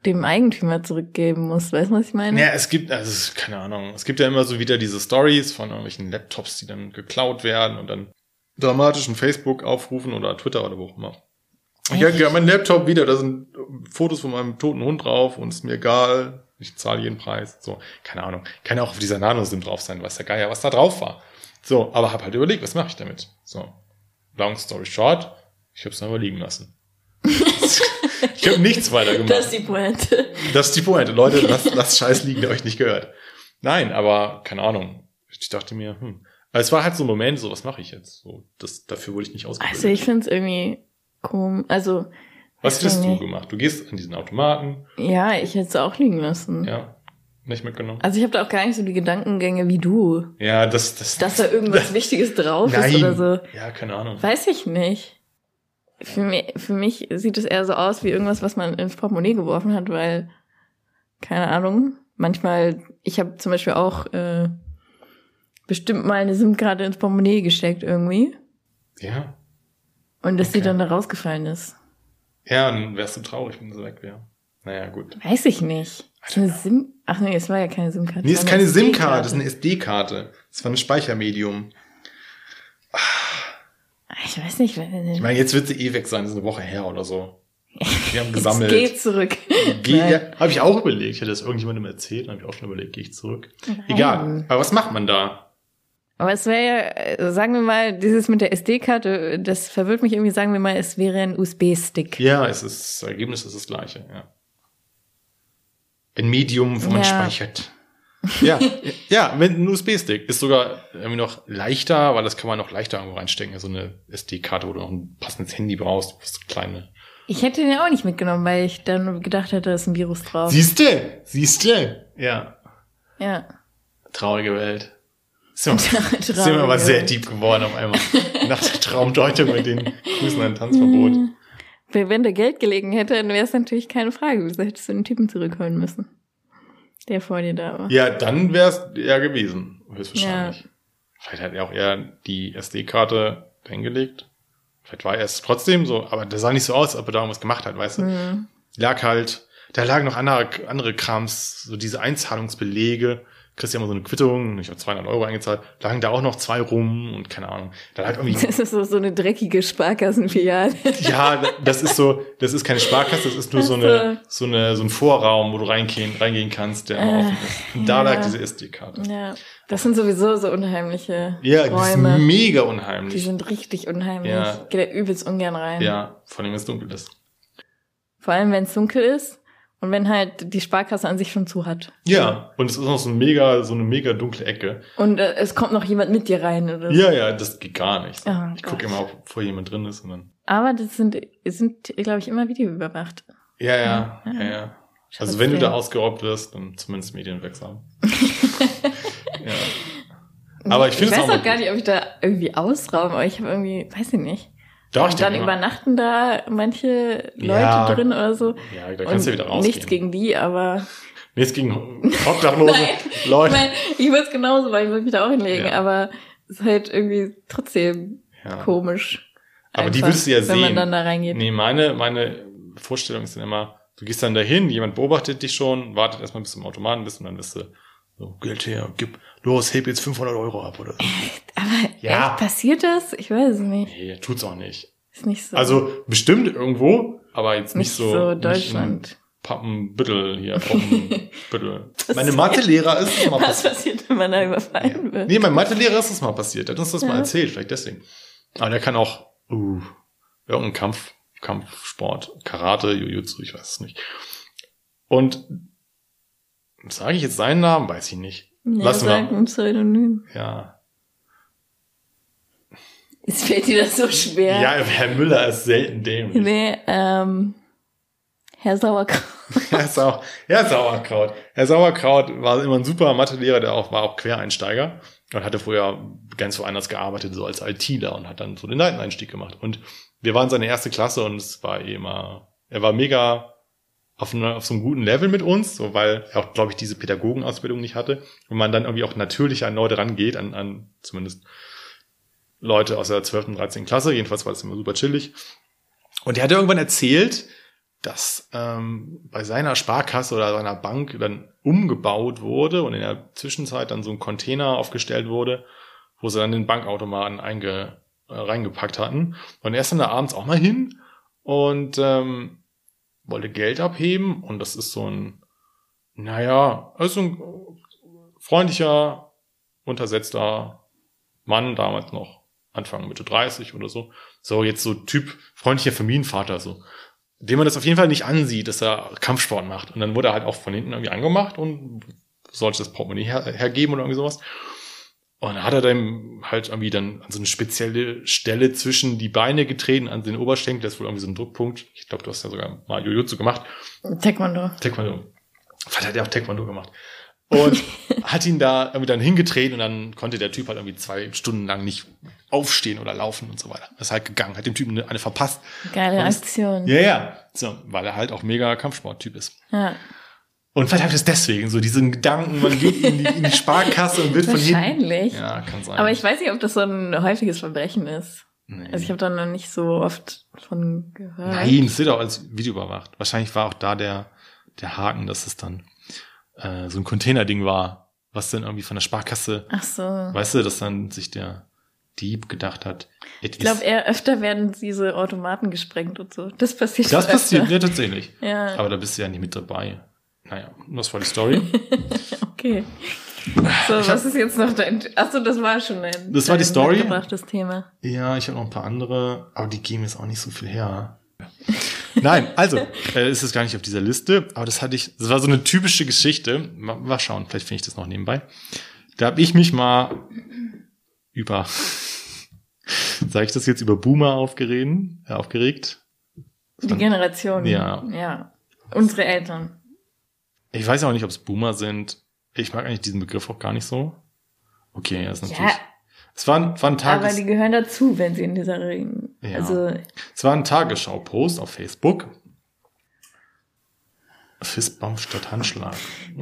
[SPEAKER 2] dem Eigentümer zurückgeben musst. Weißt du, was ich meine?
[SPEAKER 1] Ja, es gibt, also keine Ahnung, es gibt ja immer so wieder diese Stories von irgendwelchen Laptops, die dann geklaut werden und dann dramatischen Facebook aufrufen oder Twitter oder wo auch immer. Ich hätte gerne meinen Laptop wieder, da sind Fotos von meinem toten Hund drauf und ist mir egal. Ich zahle jeden Preis. So, keine Ahnung. Kann ja auch auf dieser Nano-SIM drauf sein, weiß der Geier, was da drauf war. So, aber hab halt überlegt, was mache ich damit? So, long story short, ich habe es einfach liegen lassen. ich habe nichts weiter gemacht.
[SPEAKER 2] Das ist die Pointe.
[SPEAKER 1] Das ist die Pointe. Leute, lasst, lasst Scheiß liegen, der euch nicht gehört. Nein, aber keine Ahnung. Ich dachte mir, hm. Aber es war halt so ein Moment, so, was mache ich jetzt? So, das, dafür wurde ich nicht ausgebildet.
[SPEAKER 2] Also ich finde es irgendwie komisch. Also,
[SPEAKER 1] was hättest du
[SPEAKER 2] nicht.
[SPEAKER 1] gemacht? Du gehst an diesen Automaten,
[SPEAKER 2] ja, ich hätte es auch liegen lassen.
[SPEAKER 1] ja, nicht mitgenommen.
[SPEAKER 2] Also ich habe da auch gar nicht so die Gedankengänge wie du,
[SPEAKER 1] Ja, das, das.
[SPEAKER 2] dass da irgendwas Wichtiges drauf
[SPEAKER 1] Nein.
[SPEAKER 2] ist oder so.
[SPEAKER 1] Ja, keine Ahnung.
[SPEAKER 2] Weiß ich nicht. Für mich, für mich sieht es eher so aus wie irgendwas, was man ins Portemonnaie geworfen hat, weil, keine Ahnung, manchmal, ich habe zum Beispiel auch äh, bestimmt mal eine SIM-Karte ins Portemonnaie gesteckt irgendwie
[SPEAKER 1] Ja.
[SPEAKER 2] und dass die
[SPEAKER 1] Okay.
[SPEAKER 2] dann da rausgefallen ist.
[SPEAKER 1] Ja, dann wärst du traurig, wenn sie weg wäre. Naja, gut.
[SPEAKER 2] Weiß ich nicht. Ist eine SIM? Ach nee, es war ja keine SIM-Karte.
[SPEAKER 1] Nee,
[SPEAKER 2] es
[SPEAKER 1] ist keine
[SPEAKER 2] eine
[SPEAKER 1] SIM-Karte, das ist eine SD-Karte. Das war ein Speichermedium.
[SPEAKER 2] Ich weiß nicht, wenn
[SPEAKER 1] Ich meine, jetzt wird sie eh weg sein, das ist eine Woche her oder so. Wir haben
[SPEAKER 2] es
[SPEAKER 1] gesammelt.
[SPEAKER 2] geht zurück.
[SPEAKER 1] Geh,
[SPEAKER 2] Nein.
[SPEAKER 1] ja, habe ich auch überlegt. Ich hätte das irgendjemandem erzählt, habe ich auch schon überlegt, gehe ich zurück. Egal. Aber was macht man da?
[SPEAKER 2] Aber es wäre ja, äh, sagen wir mal, dieses mit der SD-Karte, das verwirrt mich irgendwie, sagen wir mal, es wäre ein USB-Stick.
[SPEAKER 1] Ja, es ist, das Ergebnis ist das gleiche, ja. Ein Medium, wo man
[SPEAKER 2] Ja.
[SPEAKER 1] speichert. Ja, ja, mit einem USB-Stick. Ist sogar irgendwie noch leichter, weil das kann man noch leichter irgendwo reinstecken. So eine SD-Karte, wo du noch ein passendes Handy brauchst. Das kleine.
[SPEAKER 2] Ich hätte den auch nicht mitgenommen, weil ich dann gedacht hätte, da ist ein Virus drauf.
[SPEAKER 1] Siehste, siehste. Ja,
[SPEAKER 2] ja.
[SPEAKER 1] traurige Welt. So, sind wir aber sehr deep geworden auf einmal. Nach der Traumdeutung mit den Grüßen ein Tanzverbot.
[SPEAKER 2] Wenn da Geld gelegen hätte, dann wäre es natürlich keine Frage. Wieso hättest du den Typen zurückholen müssen? Der vor dir da war.
[SPEAKER 1] Ja, dann wäre es eher gewesen, höchstwahrscheinlich. Vielleicht hat er auch eher die SD-Karte hingelegt. Vielleicht war er es trotzdem so, aber der sah nicht so aus, als ob er da irgendwas gemacht hat, weißt du?
[SPEAKER 2] Mhm.
[SPEAKER 1] Lag halt, da lagen noch andere, andere Krams, so diese Einzahlungsbelege. Kriegst ja immer so eine Quittung, ich habe 200 Euro eingezahlt, lagen da auch noch zwei rum und keine Ahnung. Da lag irgendwie
[SPEAKER 2] Das ist so, so eine dreckige Sparkassenfiliale.
[SPEAKER 1] Ja, das ist so, das ist keine Sparkasse, das ist nur so eine, so eine, so ein Vorraum, wo du reingehen, reingehen kannst, der immer offen ist. Und da
[SPEAKER 2] ja.
[SPEAKER 1] lag diese SD-Karte.
[SPEAKER 2] Ja, das sind sowieso so unheimliche
[SPEAKER 1] Ja, die
[SPEAKER 2] Räume.
[SPEAKER 1] mega
[SPEAKER 2] Die
[SPEAKER 1] unheimlich.
[SPEAKER 2] sind richtig unheimlich.
[SPEAKER 1] Ja.
[SPEAKER 2] Ich gehe da übelst ungern rein.
[SPEAKER 1] Ja, vor allem wenn es dunkel ist.
[SPEAKER 2] Vor allem, wenn es dunkel ist und wenn halt die Sparkasse an sich schon zu hat.
[SPEAKER 1] Ja, und es ist noch so ein mega, so eine mega dunkle Ecke.
[SPEAKER 2] Und äh, es kommt noch jemand mit dir rein oder.
[SPEAKER 1] Ja, ja, das geht gar nicht.
[SPEAKER 2] Oh
[SPEAKER 1] ich gucke immer, ob vor jemand drin ist und dann.
[SPEAKER 2] Aber das sind, sind glaube ich, immer videoüberwacht.
[SPEAKER 1] Ja, ja,
[SPEAKER 2] Ja.
[SPEAKER 1] ja, ja. Also wenn du da ausgeraubt wirst, dann zumindest medienwirksam. ja. Aber ich finde es
[SPEAKER 2] weiß
[SPEAKER 1] auch mal
[SPEAKER 2] auch gar nicht, ob ich da irgendwie ausrauben, aber ich habe irgendwie, weiß ich nicht.
[SPEAKER 1] Doch,
[SPEAKER 2] und dann übernachten da manche Leute
[SPEAKER 1] Ja.
[SPEAKER 2] drin oder so.
[SPEAKER 1] Ja, da kannst du ja wieder rausgehen.
[SPEAKER 2] Nichts gegen die, aber
[SPEAKER 1] Nichts gegen Obdachlose. Leute.
[SPEAKER 2] ich meine, ich würde es genauso machen, ich würde mich da auch hinlegen,
[SPEAKER 1] Ja.
[SPEAKER 2] aber es ist halt irgendwie trotzdem
[SPEAKER 1] ja.
[SPEAKER 2] komisch.
[SPEAKER 1] Aber die
[SPEAKER 2] Einfach,
[SPEAKER 1] würdest du ja
[SPEAKER 2] Wenn
[SPEAKER 1] sehen.
[SPEAKER 2] man dann da reingeht.
[SPEAKER 1] Nee, meine, meine Vorstellung ist dann immer, du gehst dann dahin, jemand beobachtet dich schon, wartet erstmal bis du im Automaten bist und dann bist du so, Geld her, gib, los, heb jetzt 500 Euro ab oder so.
[SPEAKER 2] Aber
[SPEAKER 1] Ja.
[SPEAKER 2] echt, passiert das? Ich weiß es nicht.
[SPEAKER 1] Nee, tut's auch nicht.
[SPEAKER 2] Ist nicht so.
[SPEAKER 1] Also bestimmt irgendwo, aber jetzt nicht,
[SPEAKER 2] nicht
[SPEAKER 1] so.
[SPEAKER 2] so,
[SPEAKER 1] nicht
[SPEAKER 2] Deutschland.
[SPEAKER 1] Pappenbüttel hier, Poppenbüttel. Meine Mathelehrer ist es mal
[SPEAKER 2] Was
[SPEAKER 1] passiert.
[SPEAKER 2] passiert, wenn man da überfallen wird?
[SPEAKER 1] Nee, mein Mathelehrer ist es mal passiert. Der hat uns das mal
[SPEAKER 2] Ja.
[SPEAKER 1] erzählt, vielleicht deswegen. Aber der kann auch, uh, irgendein Kampf, Kampfsport, Karate, Jujutsu, ich weiß es nicht. Und sage ich jetzt seinen Namen? Weiß ich nicht.
[SPEAKER 2] Ja,
[SPEAKER 1] Lassen
[SPEAKER 2] sag ein Pseudonym.
[SPEAKER 1] Ja.
[SPEAKER 2] Es fällt dir das so schwer.
[SPEAKER 1] Ja, Herr Müller ist selten dämlich.
[SPEAKER 2] Nee, ähm, Herr Sauerkraut.
[SPEAKER 1] Herr, Sau Herr Sauerkraut. Herr Sauerkraut war immer ein super Mathelehrer, der auch war auch Quereinsteiger und hatte vorher ganz woanders gearbeitet, so als ITler und hat dann so den Seiteneinstieg gemacht. Und wir waren seine erste Klasse und es war eh immer, er war mega auf, einer- auf so einem guten Level mit uns, so weil er auch, glaube ich, diese Pädagogenausbildung nicht hatte und man dann irgendwie auch natürlicher an Leute rangeht, an, an zumindest Leute aus der 12. und 13. Klasse. Jedenfalls war das immer super chillig. Und er hat irgendwann erzählt, dass ähm, bei seiner Sparkasse oder seiner Bank dann umgebaut wurde und in der Zwischenzeit dann so ein Container aufgestellt wurde, wo sie dann den Bankautomaten einge, äh, reingepackt hatten. Und er ist dann da abends auch mal hin und ähm, wollte Geld abheben und das ist so ein, naja, also ein freundlicher, untersetzter Mann, damals noch Anfang Mitte 30 oder so. So, jetzt so Typ freundlicher Familienvater, so dem man das auf jeden Fall nicht ansieht, dass er Kampfsport macht. Und dann wurde er halt auch von hinten irgendwie angemacht und sollte das Portemonnaie her hergeben oder irgendwie sowas. Und dann hat er dann halt irgendwie dann an so eine spezielle Stelle zwischen die Beine getreten, an den Oberschenkel, das ist wohl irgendwie so ein Druckpunkt. Ich glaube, du hast ja sogar mal Jujutsu gemacht.
[SPEAKER 2] Taekwondo.
[SPEAKER 1] Taekwondo. Vielleicht hat er auch Taekwondo gemacht. Und hat ihn da irgendwie dann hingetreten und dann konnte der Typ halt irgendwie zwei Stunden lang nicht aufstehen oder laufen und so weiter. Das ist halt gegangen, hat dem Typen eine, eine verpasst.
[SPEAKER 2] Geile
[SPEAKER 1] Und-
[SPEAKER 2] Aktion.
[SPEAKER 1] Ja, ja. So, weil er halt auch mega Kampfsporttyp ist.
[SPEAKER 2] Ja.
[SPEAKER 1] Und vielleicht habe ich das deswegen, so diesen Gedanken, man geht in die, in die Sparkasse und wird von.
[SPEAKER 2] Wahrscheinlich.
[SPEAKER 1] Ja, kann sein.
[SPEAKER 2] Aber ich weiß nicht, ob das so ein häufiges Verbrechen ist.
[SPEAKER 1] nee.
[SPEAKER 2] Also ich habe da noch nicht so oft von gehört.
[SPEAKER 1] Nein, es wird auch als Video überwacht. Wahrscheinlich war auch da der, der Haken, dass es dann äh, so ein Containerding war, was dann irgendwie von der Sparkasse,
[SPEAKER 2] Ach so.
[SPEAKER 1] weißt du, dass dann sich der Dieb gedacht hat.
[SPEAKER 2] Ich glaube, eher öfter werden diese Automaten gesprengt und so. Das passiert
[SPEAKER 1] das passiert ja tatsächlich.
[SPEAKER 2] Ja,
[SPEAKER 1] Aber da bist du ja nicht mit dabei. Naja, das war die Story.
[SPEAKER 2] okay. So, was ist jetzt noch dein... Achso, das war schon dein,
[SPEAKER 1] Das war die Story.
[SPEAKER 2] mitgebrachtes Thema.
[SPEAKER 1] Ja, ich habe noch ein paar andere, aber die geben jetzt auch nicht so viel her. Nein, also, äh, ist es gar nicht auf dieser Liste, aber das hatte ich, das war so eine typische Geschichte. Mal, mal schauen, vielleicht finde ich das noch nebenbei. Da habe ich mich mal über, sage ich das jetzt, über Boomer aufgeregt, äh, aufgeregt.
[SPEAKER 2] Die Generation.
[SPEAKER 1] Ja.
[SPEAKER 2] Ja. Unsere Eltern.
[SPEAKER 1] Ich weiß ja auch nicht, ob es Boomer sind. Ich mag eigentlich diesen Begriff auch gar nicht so. Okay, er ist natürlich.
[SPEAKER 2] Ja,
[SPEAKER 1] Es war ein, war ein
[SPEAKER 2] aber
[SPEAKER 1] Tages,
[SPEAKER 2] die gehören dazu, wenn sie in dieser Regen.
[SPEAKER 1] Ja.
[SPEAKER 2] Also,
[SPEAKER 1] es war ein Tagesschau-Post auf Facebook. Fistbaum statt Handschlag.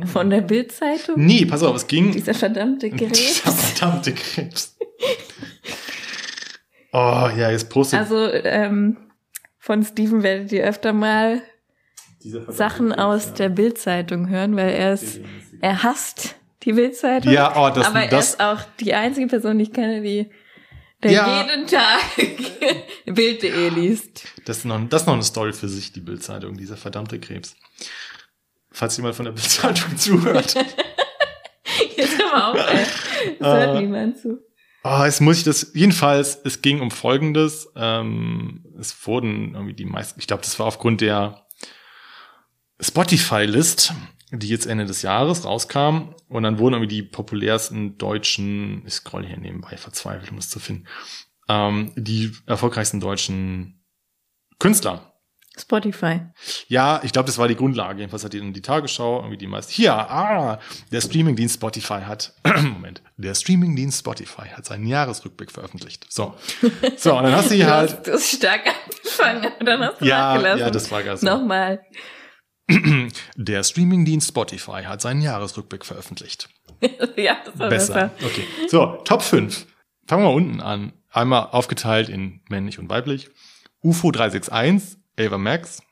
[SPEAKER 2] von der Bildzeitung.
[SPEAKER 1] Nee, pass auf, es ging.
[SPEAKER 2] Dieser verdammte Gerät.
[SPEAKER 1] Dieser verdammte Krebs. Oh, ja, jetzt postet.
[SPEAKER 2] Also, ähm, von Steven werdet ihr öfter mal Sachen aus
[SPEAKER 1] ja.
[SPEAKER 2] der Bildzeitung hören, weil er ist, er hasst die Bildzeitung.
[SPEAKER 1] Ja, oh, das-
[SPEAKER 2] aber er
[SPEAKER 1] das-
[SPEAKER 2] ist auch die einzige Person, die ich kenne, die der
[SPEAKER 1] Ja.
[SPEAKER 2] jeden Tag Bild.de liest.
[SPEAKER 1] Das ist, noch, das ist noch eine Story für sich, die Bildzeitung, dieser verdammte Krebs. Falls jemand von der Bildzeitung zuhört.
[SPEAKER 2] Jetzt aber auch, ey. Das hört
[SPEAKER 1] Äh,
[SPEAKER 2] niemand zu.
[SPEAKER 1] Oh, jetzt muss ich das, jedenfalls, es ging um Folgendes. Ähm, es wurden irgendwie die meisten, ich glaube, das war aufgrund der Spotify-List, die jetzt Ende des Jahres rauskam. Und dann wurden irgendwie die populärsten deutschen, ich scroll hier nebenbei, verzweifelt, um es zu finden, ähm, die erfolgreichsten deutschen Künstler
[SPEAKER 2] Spotify.
[SPEAKER 1] ja, ich glaube, das war die Grundlage. Jedenfalls hat die dann die Tagesschau irgendwie die meisten. Hier, ah, der Streamingdienst Spotify hat, Moment, der Streamingdienst Spotify hat seinen Jahresrückblick veröffentlicht. So, so und dann hast du hier halt,
[SPEAKER 2] du hast stark angefangen, und dann hast du
[SPEAKER 1] ja,
[SPEAKER 2] nachgelassen.
[SPEAKER 1] ja, das war ganz.
[SPEAKER 2] Nochmal.
[SPEAKER 1] Der Streamingdienst Spotify hat seinen Jahresrückblick veröffentlicht.
[SPEAKER 2] ja, das war
[SPEAKER 1] Besser.
[SPEAKER 2] besser.
[SPEAKER 1] Okay, so Top 5. Fangen wir unten an. Einmal aufgeteilt in männlich und weiblich. UFO 361, Ava Max.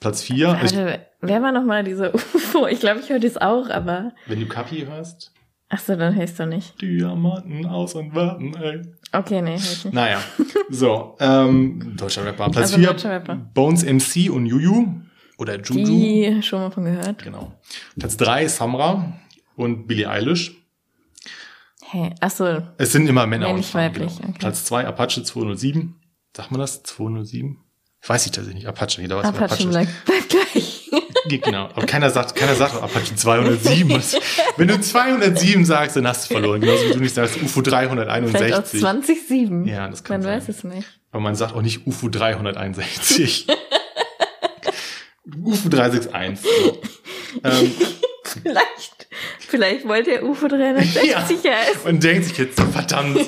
[SPEAKER 1] Platz 4.
[SPEAKER 2] Warte, wer war nochmal dieser UFO? Ich glaube, ich höre das auch, aber.
[SPEAKER 1] Wenn du Kapi hörst.
[SPEAKER 2] Ach so, dann ich doch nicht.
[SPEAKER 1] Diamanten aus und warten, ey.
[SPEAKER 2] Okay, nee, ich nicht.
[SPEAKER 1] Naja, so, ähm, deutscher Rapper. Platz
[SPEAKER 2] Also
[SPEAKER 1] 4,
[SPEAKER 2] deutscher Rapper.
[SPEAKER 1] Bones MC und Juju. Oder Juju.
[SPEAKER 2] Die schon mal von gehört.
[SPEAKER 1] Genau. Platz 3, Samra und Billie Eilish.
[SPEAKER 2] Hey, ach so,
[SPEAKER 1] Es sind immer Männer und Frauen.
[SPEAKER 2] weiblich, okay.
[SPEAKER 1] Platz 2, Apache 207. Sagt man das? 207? Weiß ich tatsächlich nicht. Apache, jeder weiß, was
[SPEAKER 2] Apache
[SPEAKER 1] Apache ist.
[SPEAKER 2] bleibt gleich.
[SPEAKER 1] Geht Genau. Aber keiner sagt, keiner sagt Apache 207. Was- Wenn du 207 sagst, dann hast du verloren. Genauso wie du nicht sagst UFO
[SPEAKER 2] Vielleicht auch
[SPEAKER 1] 361.
[SPEAKER 2] 2007.
[SPEAKER 1] Ja, das kann
[SPEAKER 2] Man
[SPEAKER 1] sein.
[SPEAKER 2] weiß es nicht.
[SPEAKER 1] Aber man sagt auch nicht UFO 361. UFO 361. So. Ähm,
[SPEAKER 2] Vielleicht, vielleicht wollte er UFO 360
[SPEAKER 1] ja.
[SPEAKER 2] heißen.
[SPEAKER 1] Und denkt sich jetzt, verdammt.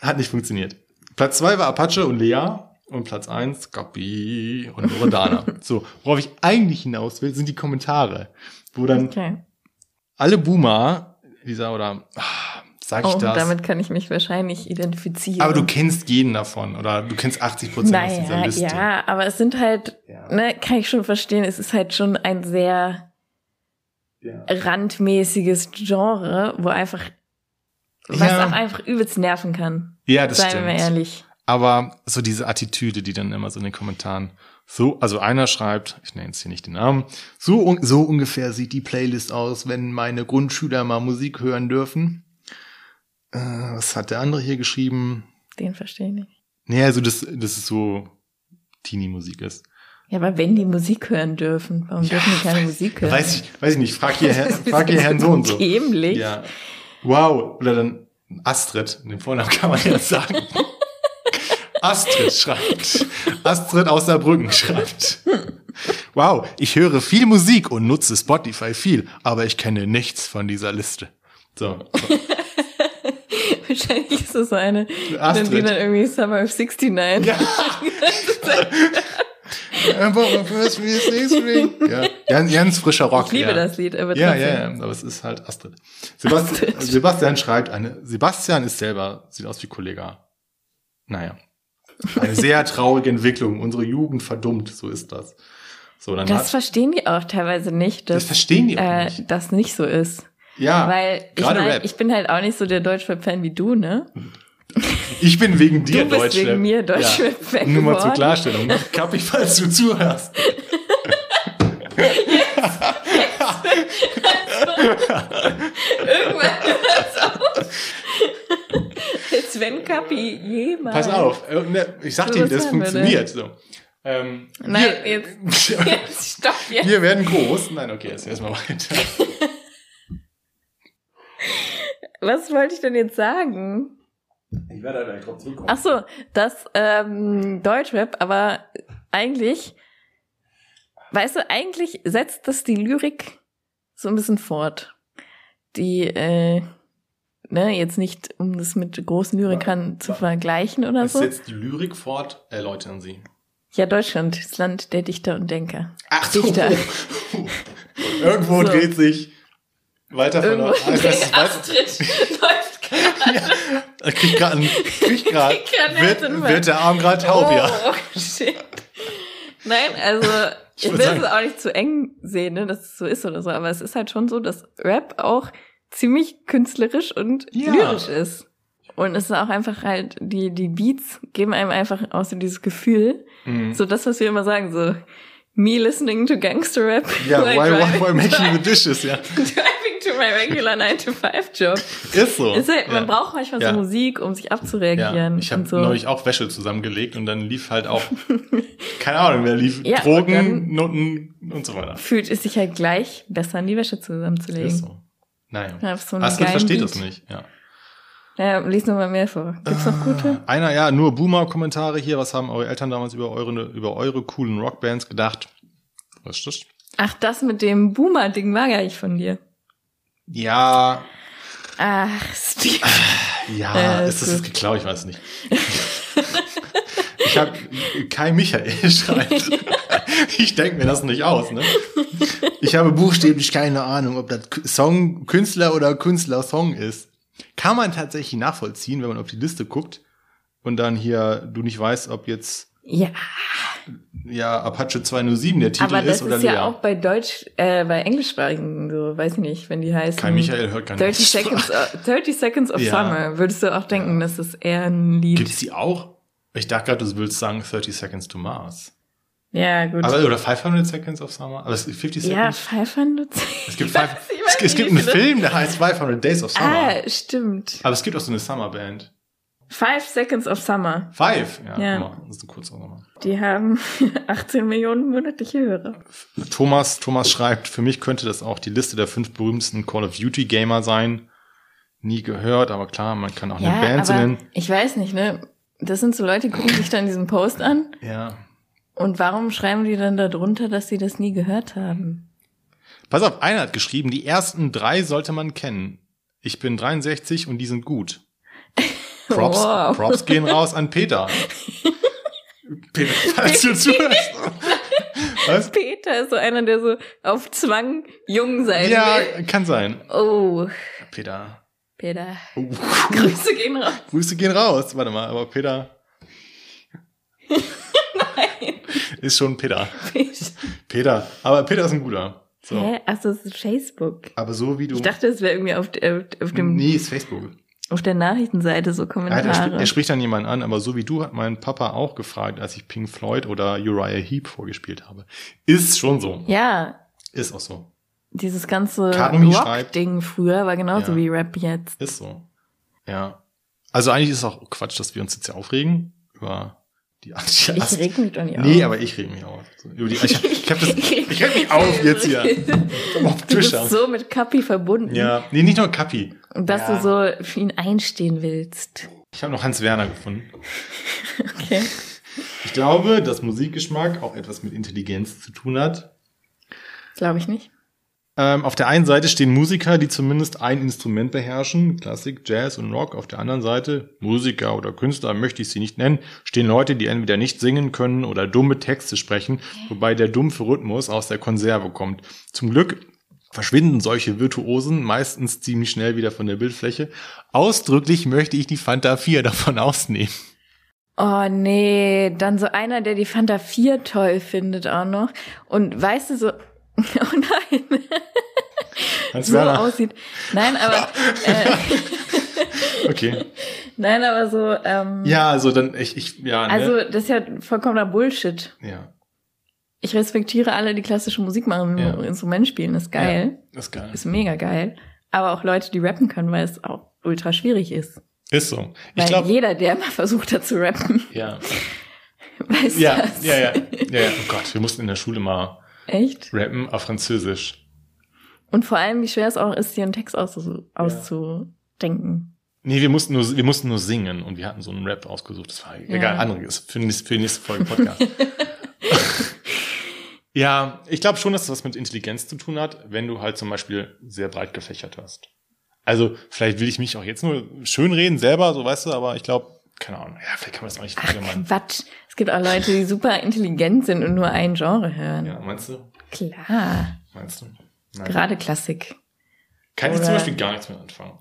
[SPEAKER 1] Hat nicht funktioniert. Platz zwei war Apache und Lea. Und Platz eins Gabi und Loredana. so, worauf ich eigentlich hinaus will, sind die Kommentare. Wo dann
[SPEAKER 2] Okay.
[SPEAKER 1] alle Boomer, dieser oder, ah, sag ich
[SPEAKER 2] Oh,
[SPEAKER 1] das?
[SPEAKER 2] damit kann ich mich wahrscheinlich identifizieren.
[SPEAKER 1] aber du kennst jeden davon oder du kennst 80 Prozent aus dieser
[SPEAKER 2] naja,
[SPEAKER 1] Liste.
[SPEAKER 2] ja, aber es sind halt,
[SPEAKER 1] Ja.
[SPEAKER 2] ne, kann ich schon verstehen, es ist halt schon ein sehr
[SPEAKER 1] Ja.
[SPEAKER 2] randmäßiges Genre, wo einfach, was
[SPEAKER 1] Ja.
[SPEAKER 2] auch einfach übelst nerven kann.
[SPEAKER 1] Ja, das
[SPEAKER 2] Seien
[SPEAKER 1] stimmt.
[SPEAKER 2] wir ehrlich.
[SPEAKER 1] Aber so diese Attitüde, die dann immer so in den Kommentaren so, also einer schreibt, ich nenne jetzt hier nicht den Namen, so, un- so ungefähr sieht die Playlist aus, wenn meine Grundschüler mal Musik hören dürfen. Äh, was hat der andere hier geschrieben?
[SPEAKER 2] Den verstehe ich nicht.
[SPEAKER 1] Nee, also das, das ist so Teenie-Musik ist.
[SPEAKER 2] Ja, aber wenn die Musik hören dürfen, warum dürfen die keine Musik hören?
[SPEAKER 1] Weiß ich, weiß ich nicht, frag hier, Herr, frag hier Herrn so und so.
[SPEAKER 2] Dämlich.
[SPEAKER 1] Ja. Wow. Oder dann Astrid, den Vornamen kann man ja sagen. Astrid schreibt. Astrid aus Saarbrücken schreibt. Wow, ich höre viel Musik und nutze Spotify viel, aber ich kenne nichts von dieser Liste. So.
[SPEAKER 2] Wahrscheinlich ist das eine, dann
[SPEAKER 1] Astrid.
[SPEAKER 2] die dann irgendwie Summer of 69.
[SPEAKER 1] Ja. ja. Ganz, ganz frischer Rock.
[SPEAKER 2] Ich liebe
[SPEAKER 1] ja.
[SPEAKER 2] das Lied, aber
[SPEAKER 1] Ja, ja, ja, aber es ist halt Astrid. Sebastian,
[SPEAKER 2] Astrid.
[SPEAKER 1] Sebastian schreibt eine, Sebastian ist selber, sieht aus wie Kollega. Naja. Eine sehr traurige Entwicklung. Unsere Jugend verdummt, so ist das. So, dann
[SPEAKER 2] Das
[SPEAKER 1] hat,
[SPEAKER 2] verstehen die auch teilweise nicht,
[SPEAKER 1] das
[SPEAKER 2] dass
[SPEAKER 1] verstehen die auch
[SPEAKER 2] äh,
[SPEAKER 1] nicht.
[SPEAKER 2] das nicht so ist.
[SPEAKER 1] Ja,
[SPEAKER 2] Weil ich mein,
[SPEAKER 1] Rap.
[SPEAKER 2] ich bin halt auch nicht so der Deutschrap-Fan wie du, ne?
[SPEAKER 1] ich bin wegen dir
[SPEAKER 2] Du bist
[SPEAKER 1] Deutschrap.
[SPEAKER 2] wegen mir Deutschrap-Fan
[SPEAKER 1] Nur mal zur. Klarstellung. Kappi, falls du zuhörst.
[SPEAKER 2] Irgendwann hört's auf. Wenn Kapi jemals.
[SPEAKER 1] Pass auf, äh, ne, ich sag
[SPEAKER 2] So
[SPEAKER 1] dir,
[SPEAKER 2] was
[SPEAKER 1] das funktioniert. So. Ähm,
[SPEAKER 2] Nein,
[SPEAKER 1] wir,
[SPEAKER 2] jetzt, jetzt stopp jetzt.
[SPEAKER 1] wir werden groß. Nein, okay, jetzt erstmal weiter.
[SPEAKER 2] Was wollte ich denn jetzt sagen?
[SPEAKER 1] Ich werde da gleich drauf zurückkommen.
[SPEAKER 2] Ach so, das ähm, Deutschrap, aber eigentlich, weißt du, eigentlich setzt das die Lyrik so ein bisschen fort. Die, äh, ne, jetzt nicht, um das mit großen Lyrikern zu vergleichen oder
[SPEAKER 1] Es
[SPEAKER 2] so.
[SPEAKER 1] setzt die Lyrik fort, erläutern Sie.
[SPEAKER 2] Ja, Deutschland, das Land der Dichter und Denker.
[SPEAKER 1] Ach
[SPEAKER 2] Dichter.
[SPEAKER 1] Irgendwo
[SPEAKER 2] So.
[SPEAKER 1] dreht sich weiter von
[SPEAKER 2] Irgendwo
[SPEAKER 1] der. Ich ich
[SPEAKER 2] Astrid läuft gerade.
[SPEAKER 1] Er kriegt gerade, Kriegt
[SPEAKER 2] grad
[SPEAKER 1] wird, wird der Arm gerade taub, ja.
[SPEAKER 2] Oh, shit. Nein, also ich
[SPEAKER 1] würd
[SPEAKER 2] will es auch nicht zu eng sehen, ne, dass es so ist oder so, aber es ist halt schon so, dass Rap auch ziemlich künstlerisch und
[SPEAKER 1] Ja.
[SPEAKER 2] lyrisch ist. Und es ist auch einfach halt, die, die Beats geben einem einfach auch so dieses Gefühl,
[SPEAKER 1] Mhm.
[SPEAKER 2] so das, was wir immer sagen, so me listening to gangster rap.
[SPEAKER 1] Ja,
[SPEAKER 2] while
[SPEAKER 1] why, why, why making the dishes, ja.
[SPEAKER 2] driving to my regular 9-to-5-Job.
[SPEAKER 1] Ist so.
[SPEAKER 2] Ist halt,
[SPEAKER 1] ja.
[SPEAKER 2] man braucht manchmal
[SPEAKER 1] Ja.
[SPEAKER 2] so Musik, um sich
[SPEAKER 1] Ja,
[SPEAKER 2] abzureagieren.
[SPEAKER 1] ich habe
[SPEAKER 2] so.
[SPEAKER 1] neulich auch Wäsche zusammengelegt und dann lief halt auch, keine Ahnung, wer lief,
[SPEAKER 2] Ja,
[SPEAKER 1] Drogen, Noten und so weiter.
[SPEAKER 2] Fühlt es sich halt gleich besser an die Wäsche zusammenzulegen.
[SPEAKER 1] Ist so. Naja.
[SPEAKER 2] Ja, auf so geilen
[SPEAKER 1] versteht
[SPEAKER 2] Beat.
[SPEAKER 1] das nicht, ja.
[SPEAKER 2] Ja, lies noch mal mehr vor. Gibt's noch gute?
[SPEAKER 1] Einer, ja, nur Boomer-Kommentare hier. Was haben eure Eltern damals über eure, über eure coolen Rockbands gedacht? Was ist das?
[SPEAKER 2] Ach, das mit dem Boomer-Ding war gar nicht von dir.
[SPEAKER 1] Ja,
[SPEAKER 2] Ach, Steve.
[SPEAKER 1] ja,
[SPEAKER 2] Äh,
[SPEAKER 1] ist das jetzt geklaut? Ich weiß nicht. ich habe Kai Michael schreibt. ich denke mir das nicht aus, ne? Ich habe buchstäblich keine Ahnung, ob das Song Künstler oder Künstler-Song ist. Kann man tatsächlich nachvollziehen, wenn man auf die Liste guckt und dann hier du nicht weißt, ob jetzt
[SPEAKER 2] Ja,
[SPEAKER 1] ja Apache 207 der Titel
[SPEAKER 2] aber das
[SPEAKER 1] ist oder
[SPEAKER 2] ist ja
[SPEAKER 1] Lea.
[SPEAKER 2] auch bei Deutsch, äh, bei Englischsprachigen so, weiß ich nicht, wenn die heißen.
[SPEAKER 1] Kai Michael hört keine
[SPEAKER 2] 30 Seconds, of, 30 Seconds of
[SPEAKER 1] Ja.
[SPEAKER 2] Summer, würdest du auch denken, das ist eher ein Lied.
[SPEAKER 1] Gibt es die auch? Ich dachte gerade, du willst sagen 30 Seconds to Mars.
[SPEAKER 2] ja, gut.
[SPEAKER 1] Aber, oder 500 Seconds of Summer? Aber es ist 50
[SPEAKER 2] ja,
[SPEAKER 1] Seconds?
[SPEAKER 2] 500
[SPEAKER 1] es gibt, five, es, es gibt einen Film, der heißt 500 Days of Summer.
[SPEAKER 2] Ah, stimmt.
[SPEAKER 1] Aber es gibt auch so eine Summerband.
[SPEAKER 2] Five Seconds of Summer.
[SPEAKER 1] Five. Ja,
[SPEAKER 2] Ja.
[SPEAKER 1] mal, das ist eine kurze Nummer.
[SPEAKER 2] Die haben 18 Millionen monatliche Hörer.
[SPEAKER 1] Thomas, Thomas schreibt, für mich könnte das auch die Liste der fünf berühmtesten Call of Duty Gamer sein. Nie gehört, aber klar, man kann auch eine Band nennen.
[SPEAKER 2] ich weiß nicht, ne? Das sind so Leute, die gucken sich dann diesen Post an
[SPEAKER 1] Ja.
[SPEAKER 2] und warum schreiben die dann da drunter, dass sie das nie gehört haben?
[SPEAKER 1] Pass auf, einer hat geschrieben, die ersten drei sollte man kennen. Ich bin 63 und die sind gut. Props,
[SPEAKER 2] Wow.
[SPEAKER 1] Props gehen raus an Peter. Peter, falls du zuhörst. Was?
[SPEAKER 2] Peter ist so einer, der so auf Zwang jung sein
[SPEAKER 1] Ja,
[SPEAKER 2] will.
[SPEAKER 1] kann sein.
[SPEAKER 2] Oh,
[SPEAKER 1] Peter.
[SPEAKER 2] Peter.
[SPEAKER 1] Oh.
[SPEAKER 2] Grüße gehen raus.
[SPEAKER 1] Grüße gehen raus. Warte mal, aber Peter
[SPEAKER 2] Nein.
[SPEAKER 1] ist schon Peter.
[SPEAKER 2] Peter.
[SPEAKER 1] Peter. Aber Peter ist ein guter. So.
[SPEAKER 2] Hä? Ach, das ist Facebook.
[SPEAKER 1] Aber so wie du.
[SPEAKER 2] Ich dachte, es wäre irgendwie auf, der- auf, dem,
[SPEAKER 1] nee, ist Facebook.
[SPEAKER 2] auf der Nachrichtenseite so
[SPEAKER 1] Er,
[SPEAKER 2] Kommentare.
[SPEAKER 1] er, spricht, er spricht dann jemanden an, aber so wie du hat mein Papa auch gefragt, als ich Pink Floyd oder Uriah Heep vorgespielt habe. Ist schon so.
[SPEAKER 2] ja,
[SPEAKER 1] Ist auch so.
[SPEAKER 2] Dieses ganze Rock-Ding früher war genauso
[SPEAKER 1] Ja.
[SPEAKER 2] wie Rap jetzt.
[SPEAKER 1] Ist so. Ja. Also eigentlich ist es auch Quatsch, dass wir uns jetzt hier aufregen über die Ast
[SPEAKER 2] Ich reg mich doch nicht auf.
[SPEAKER 1] Nee, aber ich reg mich auf. So, Über die, ich ich, hab das, ich reg mich auf jetzt hier. Auf
[SPEAKER 2] Du bist so mit Kapi verbunden.
[SPEAKER 1] Ja, nee, nicht nur Kapi.
[SPEAKER 2] Und dass
[SPEAKER 1] Ja.
[SPEAKER 2] du so für ihn einstehen willst.
[SPEAKER 1] Ich habe noch Hans Werner gefunden.
[SPEAKER 2] Okay.
[SPEAKER 1] Ich glaube, dass Musikgeschmack auch etwas mit Intelligenz zu tun hat.
[SPEAKER 2] Glaube ich nicht.
[SPEAKER 1] Ähm, auf der einen Seite stehen Musiker, die zumindest ein Instrument beherrschen, Klassik, Jazz und Rock. Auf der anderen Seite, Musiker oder Künstler möchte ich sie nicht nennen, stehen Leute, die entweder nicht singen können oder dumme Texte sprechen, wobei der dumpfe Rhythmus aus der Konserve kommt. Zum Glück verschwinden solche Virtuosen meistens ziemlich schnell wieder von der Bildfläche. Ausdrücklich möchte ich die Fanta 4 davon ausnehmen.
[SPEAKER 2] Oh nee, dann so einer, der die Fanta 4 toll findet auch noch. Und weißt du so, oh nein,
[SPEAKER 1] Hans
[SPEAKER 2] so aussieht. Nein, aber, äh,
[SPEAKER 1] Okay.
[SPEAKER 2] nein, aber so, ähm,
[SPEAKER 1] Ja, also dann, ich, ich ja, ne?
[SPEAKER 2] also das ist ja vollkommener Bullshit.
[SPEAKER 1] ja,
[SPEAKER 2] Ich respektiere alle, die klassische Musik machen,
[SPEAKER 1] Ja.
[SPEAKER 2] Instrument spielen, ist geil.
[SPEAKER 1] das ist geil.
[SPEAKER 2] Ist mega geil. Aber auch Leute, die rappen können, weil es auch ultra schwierig ist.
[SPEAKER 1] Ist so. Ich
[SPEAKER 2] Weil
[SPEAKER 1] glaube,
[SPEAKER 2] jeder, der mal versucht hat zu rappen,
[SPEAKER 1] ja.
[SPEAKER 2] weiß
[SPEAKER 1] Ja,
[SPEAKER 2] das.
[SPEAKER 1] ja, ja, ja, ja. Oh Gott, wir mussten in der Schule mal
[SPEAKER 2] Echt?
[SPEAKER 1] rappen auf Französisch.
[SPEAKER 2] Und vor allem, wie schwer es auch ist, hier einen Text auszu auszudenken.
[SPEAKER 1] Nee, wir mussten nur, wir mussten nur singen und wir hatten so einen Rap ausgesucht. Das war egal, anderes für, für die nächste Folge Podcast. ja, ich glaube schon, dass das was mit Intelligenz zu tun hat, wenn du halt zum Beispiel sehr breit gefächert hast. Also, vielleicht will ich mich auch jetzt nur schönreden selber, so weißt du, aber ich glaube, keine Ahnung, ja, vielleicht kann man das auch nicht
[SPEAKER 2] Ach. Quatsch. Es gibt auch Leute, die super intelligent sind und nur ein Genre hören.
[SPEAKER 1] Ja, meinst du?
[SPEAKER 2] Klar.
[SPEAKER 1] Meinst du? Nein.
[SPEAKER 2] Gerade Klassik.
[SPEAKER 1] Kann ich zum
[SPEAKER 2] oder-
[SPEAKER 1] Beispiel gar nichts mehr anfangen.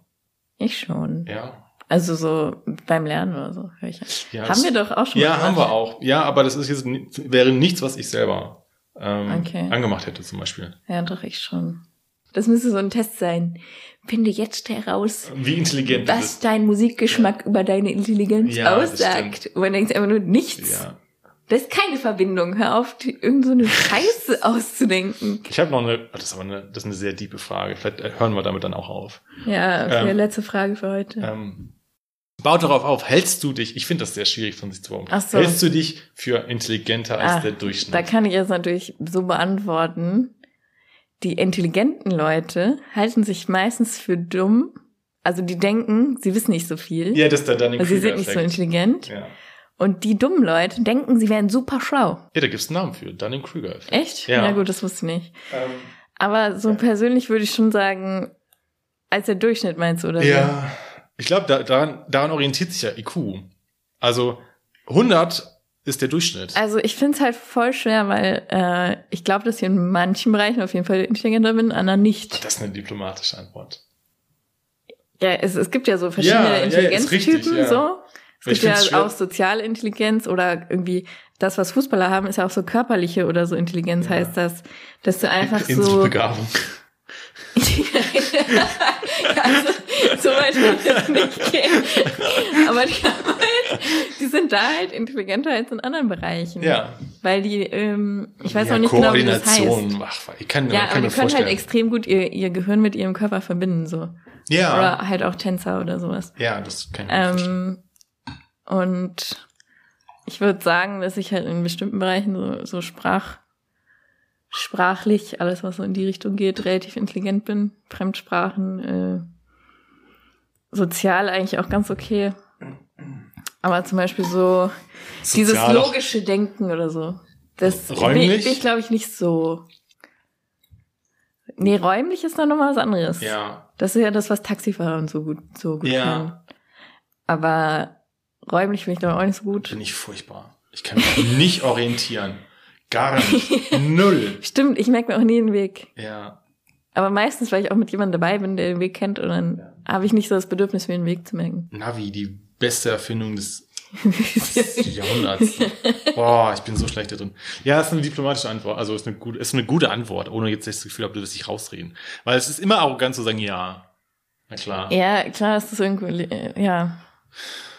[SPEAKER 2] Ich schon.
[SPEAKER 1] Ja.
[SPEAKER 2] Also so beim Lernen oder so höre ich.
[SPEAKER 1] ja
[SPEAKER 2] Haben wir doch auch schon
[SPEAKER 1] Ja,
[SPEAKER 2] mal
[SPEAKER 1] haben
[SPEAKER 2] gemacht.
[SPEAKER 1] wir auch. Ja, aber das ist jetzt wäre nichts, was ich selber ähm,
[SPEAKER 2] Okay.
[SPEAKER 1] angemacht hätte, zum Beispiel.
[SPEAKER 2] Ja, doch, ich schon. Das müsste so ein Test sein. Finde jetzt heraus,
[SPEAKER 1] Wie intelligent
[SPEAKER 2] was dein Musikgeschmack über deine Intelligenz
[SPEAKER 1] Ja,
[SPEAKER 2] aussagt. Und man denkt einfach nur nichts.
[SPEAKER 1] Ja.
[SPEAKER 2] Das ist keine Verbindung. Hör auf, irgend so eine Scheiße auszudenken.
[SPEAKER 1] Ich habe noch eine, das ist aber eine, das ist eine sehr tiefe Frage. Vielleicht äh, hören wir damit dann auch auf.
[SPEAKER 2] Ja, okay,
[SPEAKER 1] Ähm,
[SPEAKER 2] letzte Frage für heute.
[SPEAKER 1] Ähm, baut darauf auf, hältst du dich, ich finde das sehr schwierig von sich zu
[SPEAKER 2] Ach so.
[SPEAKER 1] hältst du dich für intelligenter als
[SPEAKER 2] Ah,
[SPEAKER 1] der Durchschnitt?
[SPEAKER 2] Da kann ich jetzt natürlich so beantworten. Die intelligenten Leute halten sich meistens für dumm. Also die denken, sie wissen nicht so viel.
[SPEAKER 1] ja, das ist der Dunning
[SPEAKER 2] also sie sind nicht so intelligent.
[SPEAKER 1] Ja.
[SPEAKER 2] Und die dummen Leute denken, sie wären super schlau.
[SPEAKER 1] ja, da gibt's einen Namen für, Dunning-Kruger.
[SPEAKER 2] Echt?
[SPEAKER 1] Ja.
[SPEAKER 2] Ja. gut, das wusste ich nicht.
[SPEAKER 1] Ähm,
[SPEAKER 2] Aber so
[SPEAKER 1] Ja.
[SPEAKER 2] persönlich würde ich schon sagen, als der Durchschnitt meinst du, oder
[SPEAKER 1] ja, ich glaube, da, daran, daran orientiert sich ja IQ. Also 100 ist der Durchschnitt.
[SPEAKER 2] Also ich finde es halt voll schwer, weil äh, ich glaube, dass ich in manchen Bereichen auf jeden Fall intelligenter bin, in anderen nicht.
[SPEAKER 1] das ist eine diplomatische Antwort.
[SPEAKER 2] Ja, es, es gibt ja so verschiedene
[SPEAKER 1] Ja, ja,
[SPEAKER 2] Intelligenztypen
[SPEAKER 1] richtig, ja.
[SPEAKER 2] so. Es
[SPEAKER 1] ich
[SPEAKER 2] gibt ja
[SPEAKER 1] schwer-
[SPEAKER 2] auch soziale Intelligenz oder irgendwie das, was Fußballer haben, ist ja auch so körperliche oder so Intelligenz
[SPEAKER 1] Ja.
[SPEAKER 2] heißt das, dass du einfach so.
[SPEAKER 1] Inselbegabung.
[SPEAKER 2] also, so weit ich jetzt nicht gehen. Aber die, halt, die sind da halt intelligenter als in anderen Bereichen.
[SPEAKER 1] Ja.
[SPEAKER 2] Weil die, ähm, ich weiß
[SPEAKER 1] ja,
[SPEAKER 2] noch nicht genau, wie das heißt.
[SPEAKER 1] Ach, ich kann,
[SPEAKER 2] Ja,
[SPEAKER 1] kann
[SPEAKER 2] aber die können
[SPEAKER 1] vorstellen.
[SPEAKER 2] halt extrem gut ihr, ihr Gehirn mit ihrem Körper verbinden, so.
[SPEAKER 1] ja,
[SPEAKER 2] Oder halt auch Tänzer oder sowas.
[SPEAKER 1] ja, das kann ich.
[SPEAKER 2] Ähm, und ich würde sagen, dass ich halt in bestimmten Bereichen so, so Sprach, sprachlich, alles was so in die Richtung geht, relativ intelligent bin. Fremdsprachen, äh, sozial eigentlich auch ganz okay. Aber zum Beispiel so dieses
[SPEAKER 1] Sozial auch-
[SPEAKER 2] logische Denken oder so. Das
[SPEAKER 1] Räumlich?
[SPEAKER 2] bin, bin ich, glaube ich, nicht so. Nee, räumlich ist dann nochmal was anderes.
[SPEAKER 1] Ja,
[SPEAKER 2] Das ist ja das, was Taxifahrer und so gut, so gut
[SPEAKER 1] Ja.
[SPEAKER 2] können. Aber räumlich bin ich da auch nicht so gut.
[SPEAKER 1] bin ich furchtbar. Ich kann mich nicht orientieren. Gar nicht. Null.
[SPEAKER 2] Stimmt, ich merke mir auch nie den Weg.
[SPEAKER 1] Ja.
[SPEAKER 2] Aber meistens, weil ich auch mit jemandem dabei bin, der den Weg kennt und dann
[SPEAKER 1] Ja.
[SPEAKER 2] habe ich nicht so das Bedürfnis, mir den Weg zu merken.
[SPEAKER 1] Navi, die beste Erfindung des Jahrhunderts. Boah, ich bin so schlecht da drin. Ja, ist eine diplomatische Antwort. Also ist eine gute, ist eine gute Antwort, ohne jetzt das Gefühl habe, du wirst dich rausreden. Weil es ist immer arrogant zu sagen, ja. Na klar.
[SPEAKER 2] ja, klar ist das irgendwo, äh, ja.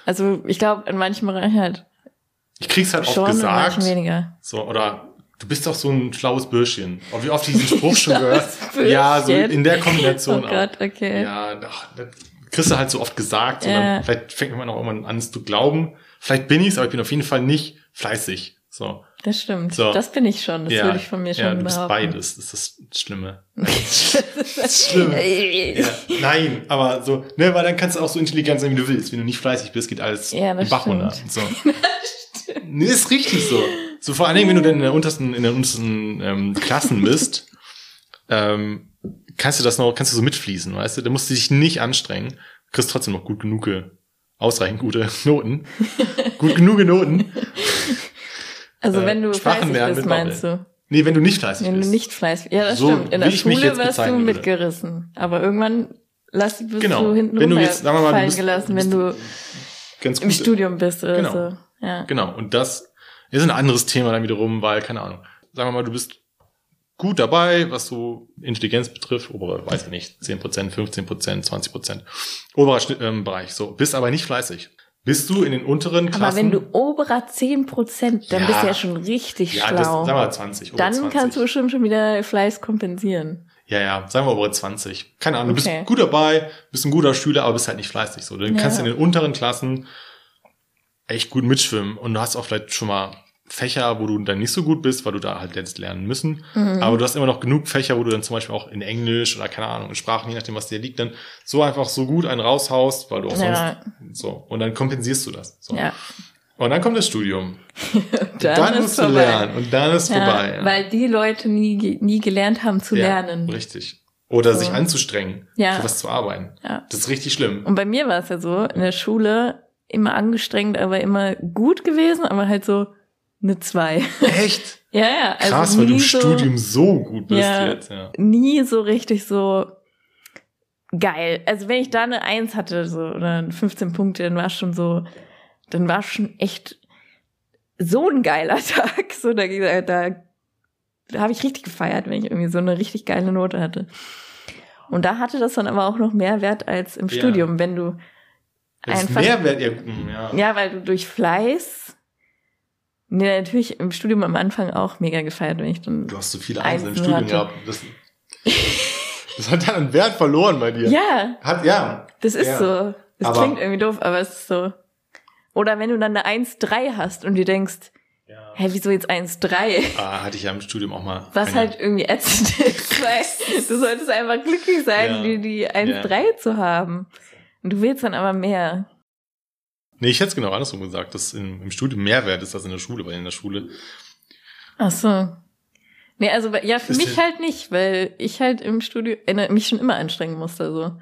[SPEAKER 2] Also ich glaube, in manchen Bereichen halt
[SPEAKER 1] Ich krieg's halt oft
[SPEAKER 2] schon, in
[SPEAKER 1] gesagt.
[SPEAKER 2] weniger.
[SPEAKER 1] So, oder du bist doch so ein schlaues Bürschchen. Und wie oft ich diesen Spruch schon gehört.
[SPEAKER 2] Schlaues
[SPEAKER 1] Ja, so
[SPEAKER 2] Bürschchen.
[SPEAKER 1] in der Kombination
[SPEAKER 2] Oh
[SPEAKER 1] auch.
[SPEAKER 2] Gott, okay.
[SPEAKER 1] Ja, doch, das kriegst du halt so oft gesagt.
[SPEAKER 2] Ja.
[SPEAKER 1] dann, vielleicht fängt man auch irgendwann an, es zu glauben. Vielleicht bin ich's, aber ich bin auf jeden Fall nicht fleißig. So.
[SPEAKER 2] Das stimmt.
[SPEAKER 1] So.
[SPEAKER 2] Das bin ich schon. Das
[SPEAKER 1] ja,
[SPEAKER 2] würde ich von mir schon
[SPEAKER 1] Ja, du bist
[SPEAKER 2] behaupten.
[SPEAKER 1] beides. Das ist das Schlimme. Schlimm. Ja, nein, aber so, ne, weil dann kannst du auch so intelligent sein, wie du willst. Wenn du nicht fleißig bist, geht alles
[SPEAKER 2] Ja, das
[SPEAKER 1] im Bach runter. So. Nee, ist richtig so. So vor allen Dingen, wenn du dann in der untersten, in den untersten ähm, Klassen bist, ähm, kannst du das noch, kannst du so mitfließen, weißt du? Da musst du dich nicht anstrengen. Du kriegst trotzdem noch gut genug, ausreichend gute Noten. gut genug Noten.
[SPEAKER 2] Also
[SPEAKER 1] Äh,
[SPEAKER 2] wenn du
[SPEAKER 1] Sprachen
[SPEAKER 2] fleißig bist, meinst du?
[SPEAKER 1] Nee, wenn du nicht fleißig
[SPEAKER 2] Wenn du
[SPEAKER 1] bist.
[SPEAKER 2] nicht fleißig Ja, das
[SPEAKER 1] So,
[SPEAKER 2] stimmt. In der Schule wirst du
[SPEAKER 1] bezeichnen würde.
[SPEAKER 2] mitgerissen. Aber irgendwann lass, bist
[SPEAKER 1] Genau.
[SPEAKER 2] du hinten
[SPEAKER 1] Wenn du jetzt, sagen wir mal, du
[SPEAKER 2] fallen
[SPEAKER 1] bist-
[SPEAKER 2] gelassen,
[SPEAKER 1] bist
[SPEAKER 2] wenn du
[SPEAKER 1] Ganz
[SPEAKER 2] im
[SPEAKER 1] gut.
[SPEAKER 2] Studium bist
[SPEAKER 1] Genau.
[SPEAKER 2] so. Ja.
[SPEAKER 1] Genau. Und das ist ein anderes Thema dann wiederum, weil, keine Ahnung, sagen wir mal, du bist gut dabei, was so Intelligenz betrifft, obere, weiß ich nicht, 10%, 15%, 20%, oberer ähm, Bereich, so, bist aber nicht fleißig. Bist du in den unteren Klassen?
[SPEAKER 2] Aber wenn du oberer 10 Prozent, dann
[SPEAKER 1] Ja.
[SPEAKER 2] bist du ja schon richtig
[SPEAKER 1] ja,
[SPEAKER 2] schlau.
[SPEAKER 1] sagen wir mal 20, ober
[SPEAKER 2] dann
[SPEAKER 1] 20.
[SPEAKER 2] kannst du bestimmt schon wieder Fleiß kompensieren.
[SPEAKER 1] Ja, ja, sagen wir obere 20. Keine Ahnung, du
[SPEAKER 2] Okay.
[SPEAKER 1] bist gut dabei, bist ein guter Schüler, aber bist halt nicht fleißig. So, du
[SPEAKER 2] Ja.
[SPEAKER 1] kannst in den unteren Klassen echt gut mitschwimmen und du hast auch vielleicht schon mal Fächer, wo du dann nicht so gut bist, weil du da halt jetzt lernen müssen.
[SPEAKER 2] Mhm.
[SPEAKER 1] Aber du hast immer noch genug Fächer, wo du dann zum Beispiel auch in Englisch oder keine Ahnung, in Sprachen, je nachdem, was dir liegt, dann so einfach so gut einen raushaust, weil du auch
[SPEAKER 2] Ja.
[SPEAKER 1] sonst so. Und dann kompensierst du das. So.
[SPEAKER 2] Ja.
[SPEAKER 1] Und dann kommt das Studium.
[SPEAKER 2] Dann,
[SPEAKER 1] dann
[SPEAKER 2] ist
[SPEAKER 1] musst du
[SPEAKER 2] vorbei.
[SPEAKER 1] lernen und dann ist
[SPEAKER 2] Ja,
[SPEAKER 1] vorbei.
[SPEAKER 2] Weil die Leute nie, nie gelernt haben zu lernen.
[SPEAKER 1] Richtig. Oder
[SPEAKER 2] So.
[SPEAKER 1] sich anzustrengen,
[SPEAKER 2] Ja.
[SPEAKER 1] für was zu arbeiten.
[SPEAKER 2] Ja.
[SPEAKER 1] Das ist richtig schlimm.
[SPEAKER 2] Und bei mir war es ja so, in der Schule immer angestrengt, aber immer gut gewesen, aber halt so eine zwei.
[SPEAKER 1] Echt?
[SPEAKER 2] ja, ja. Also
[SPEAKER 1] Krass, weil du im
[SPEAKER 2] so,
[SPEAKER 1] Studium so gut bist
[SPEAKER 2] Ja.
[SPEAKER 1] jetzt. Ja.
[SPEAKER 2] Nie so richtig so geil. Also wenn ich da eine Eins hatte, so, oder 15 Punkte, dann war schon so, dann war schon echt so ein geiler Tag. So, da, da, da, da habe ich richtig gefeiert, wenn ich irgendwie so eine richtig geile Note hatte. Und da hatte das dann aber auch noch mehr Wert als im
[SPEAKER 1] Ja.
[SPEAKER 2] Studium, wenn du
[SPEAKER 1] Das
[SPEAKER 2] Einfach-
[SPEAKER 1] Mehrwert, ja, ja.
[SPEAKER 2] Ja, weil du durch Fleiß, nee, natürlich im Studium am Anfang auch mega gefeiert, wenn ich dann.
[SPEAKER 1] Du hast so viele Einsen im Studium gehabt. Das, das hat dann einen Wert verloren bei dir.
[SPEAKER 2] Ja,
[SPEAKER 1] Hat, ja.
[SPEAKER 2] das ist
[SPEAKER 1] Ja.
[SPEAKER 2] so. Das
[SPEAKER 1] Aber-
[SPEAKER 2] klingt irgendwie doof, aber es ist so. Oder wenn du dann eine 1,3 hast und dir denkst,
[SPEAKER 1] ja.
[SPEAKER 2] hä, wieso jetzt 1,3?
[SPEAKER 1] Ah, hatte ich ja im Studium auch mal.
[SPEAKER 2] Was
[SPEAKER 1] eine-
[SPEAKER 2] halt irgendwie ätzend ist, weil du solltest einfach glücklich sein,
[SPEAKER 1] Ja.
[SPEAKER 2] die, die 1,3 zu haben. Und du willst dann aber mehr.
[SPEAKER 1] Nee, ich hätte es genau andersrum gesagt, dass im, im Studium mehr wert ist als in der Schule, weil in der Schule.
[SPEAKER 2] Ach so. Nee, also ja, für
[SPEAKER 1] Ist
[SPEAKER 2] mich halt nicht, weil ich halt im Studium äh, mich schon immer anstrengen musste. So.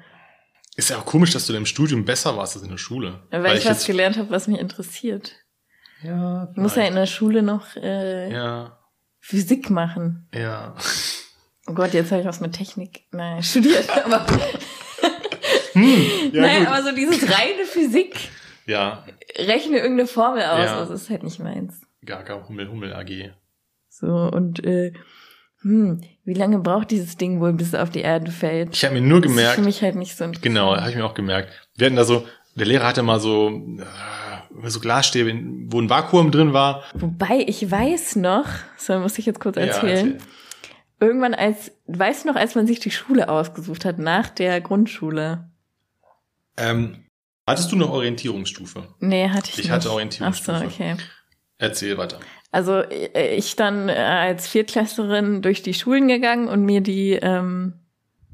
[SPEAKER 1] Ist ja auch komisch, dass du im Studium besser warst als in der Schule.
[SPEAKER 2] Weil, ich, was gelernt habe, was mich interessiert.
[SPEAKER 1] Ja,
[SPEAKER 2] Ich muss ja in der Schule noch äh,
[SPEAKER 1] ja,
[SPEAKER 2] Physik machen.
[SPEAKER 1] ja.
[SPEAKER 2] Oh Gott, jetzt habe ich was mit Technik nein, studiert. Aber,
[SPEAKER 1] Hm, ja,
[SPEAKER 2] nein,
[SPEAKER 1] gut.
[SPEAKER 2] aber so dieses reine Physik,
[SPEAKER 1] ja,
[SPEAKER 2] rechne irgendeine Formel aus,
[SPEAKER 1] Ja.
[SPEAKER 2] das ist halt nicht meins.
[SPEAKER 1] Gaga Hummel Hummel AG.
[SPEAKER 2] So, und äh, hm, wie lange braucht dieses Ding wohl, bis es auf die Erde fällt?
[SPEAKER 1] Ich habe mir nur
[SPEAKER 2] Das ist
[SPEAKER 1] gemerkt,
[SPEAKER 2] für mich halt nicht so
[SPEAKER 1] genau, habe ich mir auch gemerkt. Wir hatten da so, der Lehrer hatte mal so, äh, so Glasstäbe, wo ein Vakuum drin war.
[SPEAKER 2] Wobei, ich weiß noch, so muss ich jetzt kurz
[SPEAKER 1] Ja,
[SPEAKER 2] erzählen,
[SPEAKER 1] erzähl.
[SPEAKER 2] irgendwann als, weißt du noch, als man sich die Schule ausgesucht hat, nach der Grundschule?
[SPEAKER 1] Ähm, hattest du eine Orientierungsstufe?
[SPEAKER 2] Nee, hatte ich,
[SPEAKER 1] Ich
[SPEAKER 2] nicht.
[SPEAKER 1] hatte
[SPEAKER 2] Ach so,
[SPEAKER 1] Orientierungsstufe.
[SPEAKER 2] okay.
[SPEAKER 1] Erzähl weiter.
[SPEAKER 2] Also äh, ich dann äh, als Viertklässlerin durch die Schulen gegangen und mir die ähm,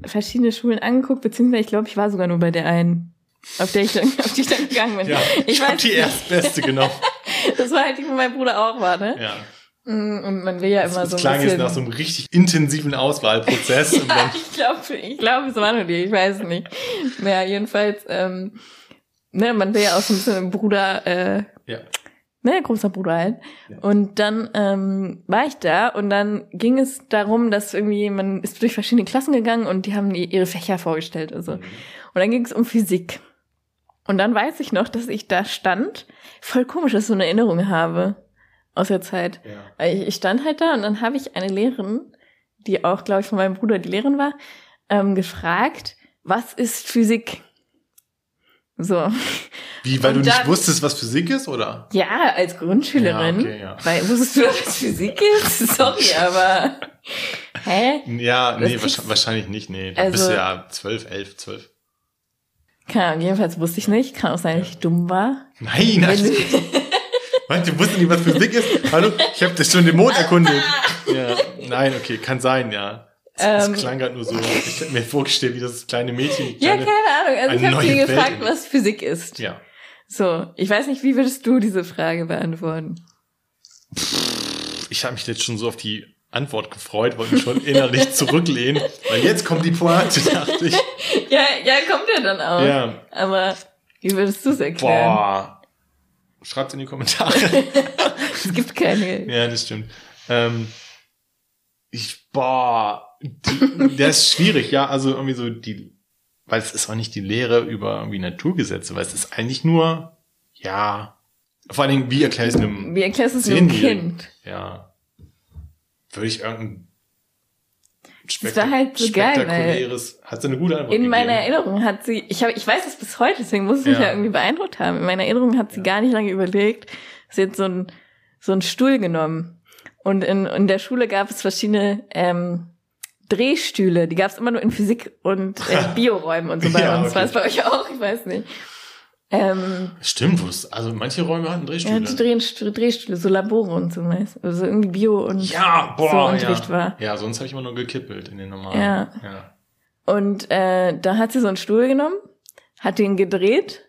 [SPEAKER 2] verschiedene Schulen angeguckt, beziehungsweise ich glaube, ich war sogar nur bei der einen, auf der ich dann, auf die ich dann gegangen bin.
[SPEAKER 1] Ja,
[SPEAKER 2] ich
[SPEAKER 1] ich
[SPEAKER 2] weiß
[SPEAKER 1] die erstbeste genommen.
[SPEAKER 2] Das war halt die, wo mein Bruder auch war, ne?
[SPEAKER 1] Ja.
[SPEAKER 2] Mm, Und man will ja immer
[SPEAKER 1] Das,
[SPEAKER 2] so
[SPEAKER 1] das
[SPEAKER 2] ein
[SPEAKER 1] klang jetzt
[SPEAKER 2] bisschen...
[SPEAKER 1] nach so einem richtig intensiven Auswahlprozess.
[SPEAKER 2] ja,
[SPEAKER 1] dann,
[SPEAKER 2] ich glaube, ich glaube, es war nur die, ich weiß es nicht. Naja, jedenfalls, ähm, ne, man will ja auch so ein bisschen Bruder, äh,
[SPEAKER 1] ja.
[SPEAKER 2] ne, großer Bruder halt.
[SPEAKER 1] Ja.
[SPEAKER 2] Und dann ähm, war ich da und dann ging es darum, dass irgendwie, man ist durch verschiedene Klassen gegangen und die haben die, ihre Fächer vorgestellt. Also. Und dann ging es um Physik. Und dann weiß ich noch, dass ich da stand. Voll komisch, dass ich so eine Erinnerung habe aus der Zeit.
[SPEAKER 1] Ja.
[SPEAKER 2] Ich, ich stand halt da und dann habe ich eine Lehrerin, die auch, glaube ich, von meinem Bruder die Lehrerin war, ähm, gefragt, was ist Physik? So.
[SPEAKER 1] Wie, weil
[SPEAKER 2] Und
[SPEAKER 1] du nicht
[SPEAKER 2] dann-
[SPEAKER 1] wusstest, was Physik ist, oder?
[SPEAKER 2] Ja, als Grundschülerin.
[SPEAKER 1] Ja, okay, ja.
[SPEAKER 2] Weil, wusstest du, was Physik ist? Sorry, aber. Hä?
[SPEAKER 1] Ja, nee,
[SPEAKER 2] Das kriegst-
[SPEAKER 1] wahrscheinlich nicht, nee. Da
[SPEAKER 2] Also-
[SPEAKER 1] bist du ja zwölf, elf, zwölf.
[SPEAKER 2] Keine Ahnung, jedenfalls wusste ich nicht. Kann auch sein, dass ich dumm war.
[SPEAKER 1] Nein, also,
[SPEAKER 2] du-
[SPEAKER 1] Manche du wusstest nicht, was Physik ist. Hallo, ich habe das schon den Mond erkundet. Ja, nein, okay, kann sein, ja. Es
[SPEAKER 2] Ähm.
[SPEAKER 1] klang gerade nur so. Ich hätte mir vorgestellt, wie das kleine Mädchen. die
[SPEAKER 2] ja,
[SPEAKER 1] kleine,
[SPEAKER 2] keine Ahnung. Also ich habe sie gefragt, was Physik ist.
[SPEAKER 1] ja.
[SPEAKER 2] So, ich weiß nicht, wie würdest du diese Frage beantworten?
[SPEAKER 1] Ich habe mich jetzt schon so auf die Antwort gefreut, wollte mich schon innerlich zurücklehnen. Weil jetzt kommt die Pointe, dachte ich.
[SPEAKER 2] Ja, ja, kommt ja dann auch.
[SPEAKER 1] Ja.
[SPEAKER 2] Aber wie würdest du es erklären?
[SPEAKER 1] Boah. Schreibt's in die Kommentare.
[SPEAKER 2] Es gibt keine.
[SPEAKER 1] Ja, das stimmt. Ähm, ich, boah, die, das ist schwierig, ja, also irgendwie so die, weil es ist auch nicht die Lehre über irgendwie Naturgesetze, weil es ist eigentlich nur, ja, vor allen Dingen, wie erkläre ich es einem,
[SPEAKER 2] Wie erklärst du es einem. Kind?
[SPEAKER 1] ja, würde ich irgendein
[SPEAKER 2] Das war halt so geil, weil
[SPEAKER 1] hat sie eine gute Antwort
[SPEAKER 2] In meiner
[SPEAKER 1] gegeben.
[SPEAKER 2] Erinnerung hat sie, ich habe, ich weiß es bis heute, deswegen muss es mich
[SPEAKER 1] Ja.
[SPEAKER 2] ja irgendwie beeindruckt haben. In meiner Erinnerung hat sie gar nicht lange überlegt. Sie hat so ein so einen Stuhl genommen und in, in der Schule gab es verschiedene ähm, Drehstühle, die gab es immer nur in Physik und äh, Bioräumen und so bei
[SPEAKER 1] Ja,
[SPEAKER 2] uns.
[SPEAKER 1] okay.
[SPEAKER 2] War es bei euch auch? Ich weiß nicht. Ähm,
[SPEAKER 1] Stimmt, also manche Räume hatten
[SPEAKER 2] ja,
[SPEAKER 1] Drehstühle.
[SPEAKER 2] die Drehstühle, Drehstühle, so Labore und so meist. Also irgendwie Bio und
[SPEAKER 1] ja, boah,
[SPEAKER 2] so Unterricht
[SPEAKER 1] ja.
[SPEAKER 2] war.
[SPEAKER 1] Ja, sonst habe ich immer nur gekippelt in den normalen.
[SPEAKER 2] Ja.
[SPEAKER 1] ja.
[SPEAKER 2] Und äh, da hat sie so einen Stuhl genommen, hat den gedreht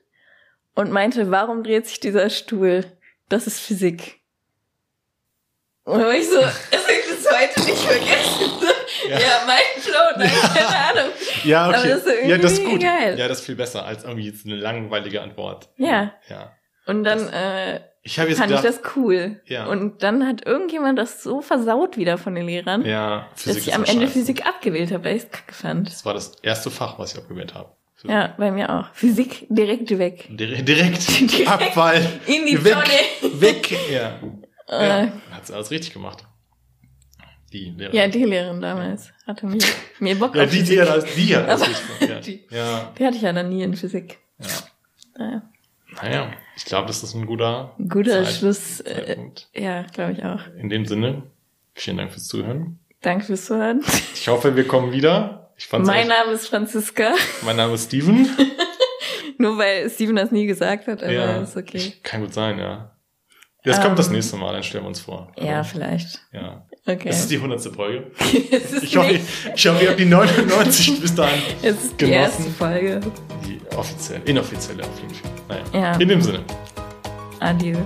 [SPEAKER 2] und meinte, warum dreht sich dieser Stuhl? Das ist Physik. Und da war ich so, das hab ich bis heute nicht vergessen. Ja,
[SPEAKER 1] Ja.
[SPEAKER 2] mein Flow, nein, keine Ahnung.
[SPEAKER 1] Ja, okay.
[SPEAKER 2] Aber das ist irgendwie
[SPEAKER 1] ja, das ist gut.
[SPEAKER 2] geil.
[SPEAKER 1] Ja, das ist viel besser als irgendwie jetzt eine langweilige Antwort.
[SPEAKER 2] Ja.
[SPEAKER 1] Ja.
[SPEAKER 2] Und dann äh,
[SPEAKER 1] Ich jetzt
[SPEAKER 2] fand ich
[SPEAKER 1] gedacht,
[SPEAKER 2] das cool.
[SPEAKER 1] Ja.
[SPEAKER 2] Und dann hat irgendjemand das so versaut wieder von den Lehrern,
[SPEAKER 1] ja,
[SPEAKER 2] dass
[SPEAKER 1] Physik
[SPEAKER 2] ich
[SPEAKER 1] ist
[SPEAKER 2] am
[SPEAKER 1] so
[SPEAKER 2] Ende
[SPEAKER 1] scheiße.
[SPEAKER 2] Physik abgewählt habe, weil ich es kacke fand.
[SPEAKER 1] Das war das erste Fach, was ich abgewählt habe. Physik.
[SPEAKER 2] Ja, bei mir auch. Physik direkt weg.
[SPEAKER 1] Dire- Direkt,
[SPEAKER 2] Direkt
[SPEAKER 1] Abfall.
[SPEAKER 2] in die
[SPEAKER 1] weg,
[SPEAKER 2] Tonne.
[SPEAKER 1] Weg. Ja. ja.
[SPEAKER 2] Äh,
[SPEAKER 1] Hat alles richtig gemacht. Die Lehrer.
[SPEAKER 2] Ja, die Lehrerin damals hatte mir, mir Bock
[SPEAKER 1] Ja,
[SPEAKER 2] auf
[SPEAKER 1] die,
[SPEAKER 2] Physik.
[SPEAKER 1] hat, die hat
[SPEAKER 2] die-
[SPEAKER 1] Ja. Ja.
[SPEAKER 2] Die hatte ich ja dann nie in Physik.
[SPEAKER 1] ja.
[SPEAKER 2] Naja,
[SPEAKER 1] Naja, ich glaube, das ist ein guter
[SPEAKER 2] guter
[SPEAKER 1] Zeit-
[SPEAKER 2] Schluss. Äh,
[SPEAKER 1] Zeitpunkt.
[SPEAKER 2] ja, glaube ich auch.
[SPEAKER 1] In dem Sinne, vielen Dank fürs Zuhören.
[SPEAKER 2] Danke fürs Zuhören.
[SPEAKER 1] Ich hoffe, wir kommen wieder. Ich fand's
[SPEAKER 2] Mein Name ist Franziska.
[SPEAKER 1] mein Name ist Steven.
[SPEAKER 2] Nur weil Steven das nie gesagt hat, aber
[SPEAKER 1] Ja.
[SPEAKER 2] ist okay.
[SPEAKER 1] Kann gut sein, ja. Das kommt das
[SPEAKER 2] Ähm,
[SPEAKER 1] nächste Mal, dann stellen wir uns vor.
[SPEAKER 2] Ja, vielleicht.
[SPEAKER 1] ja.
[SPEAKER 2] Okay.
[SPEAKER 1] Es ist die hundertste Folge.
[SPEAKER 2] es ist,
[SPEAKER 1] Ich hoffe, ich hoffe, ihr habt die 99 bis dahin.
[SPEAKER 2] es ist die
[SPEAKER 1] genossen.
[SPEAKER 2] erste Folge.
[SPEAKER 1] Die offizielle, inoffizielle auf jeden Fall. Naja.
[SPEAKER 2] Ja.
[SPEAKER 1] In dem Sinne.
[SPEAKER 2] Adieu.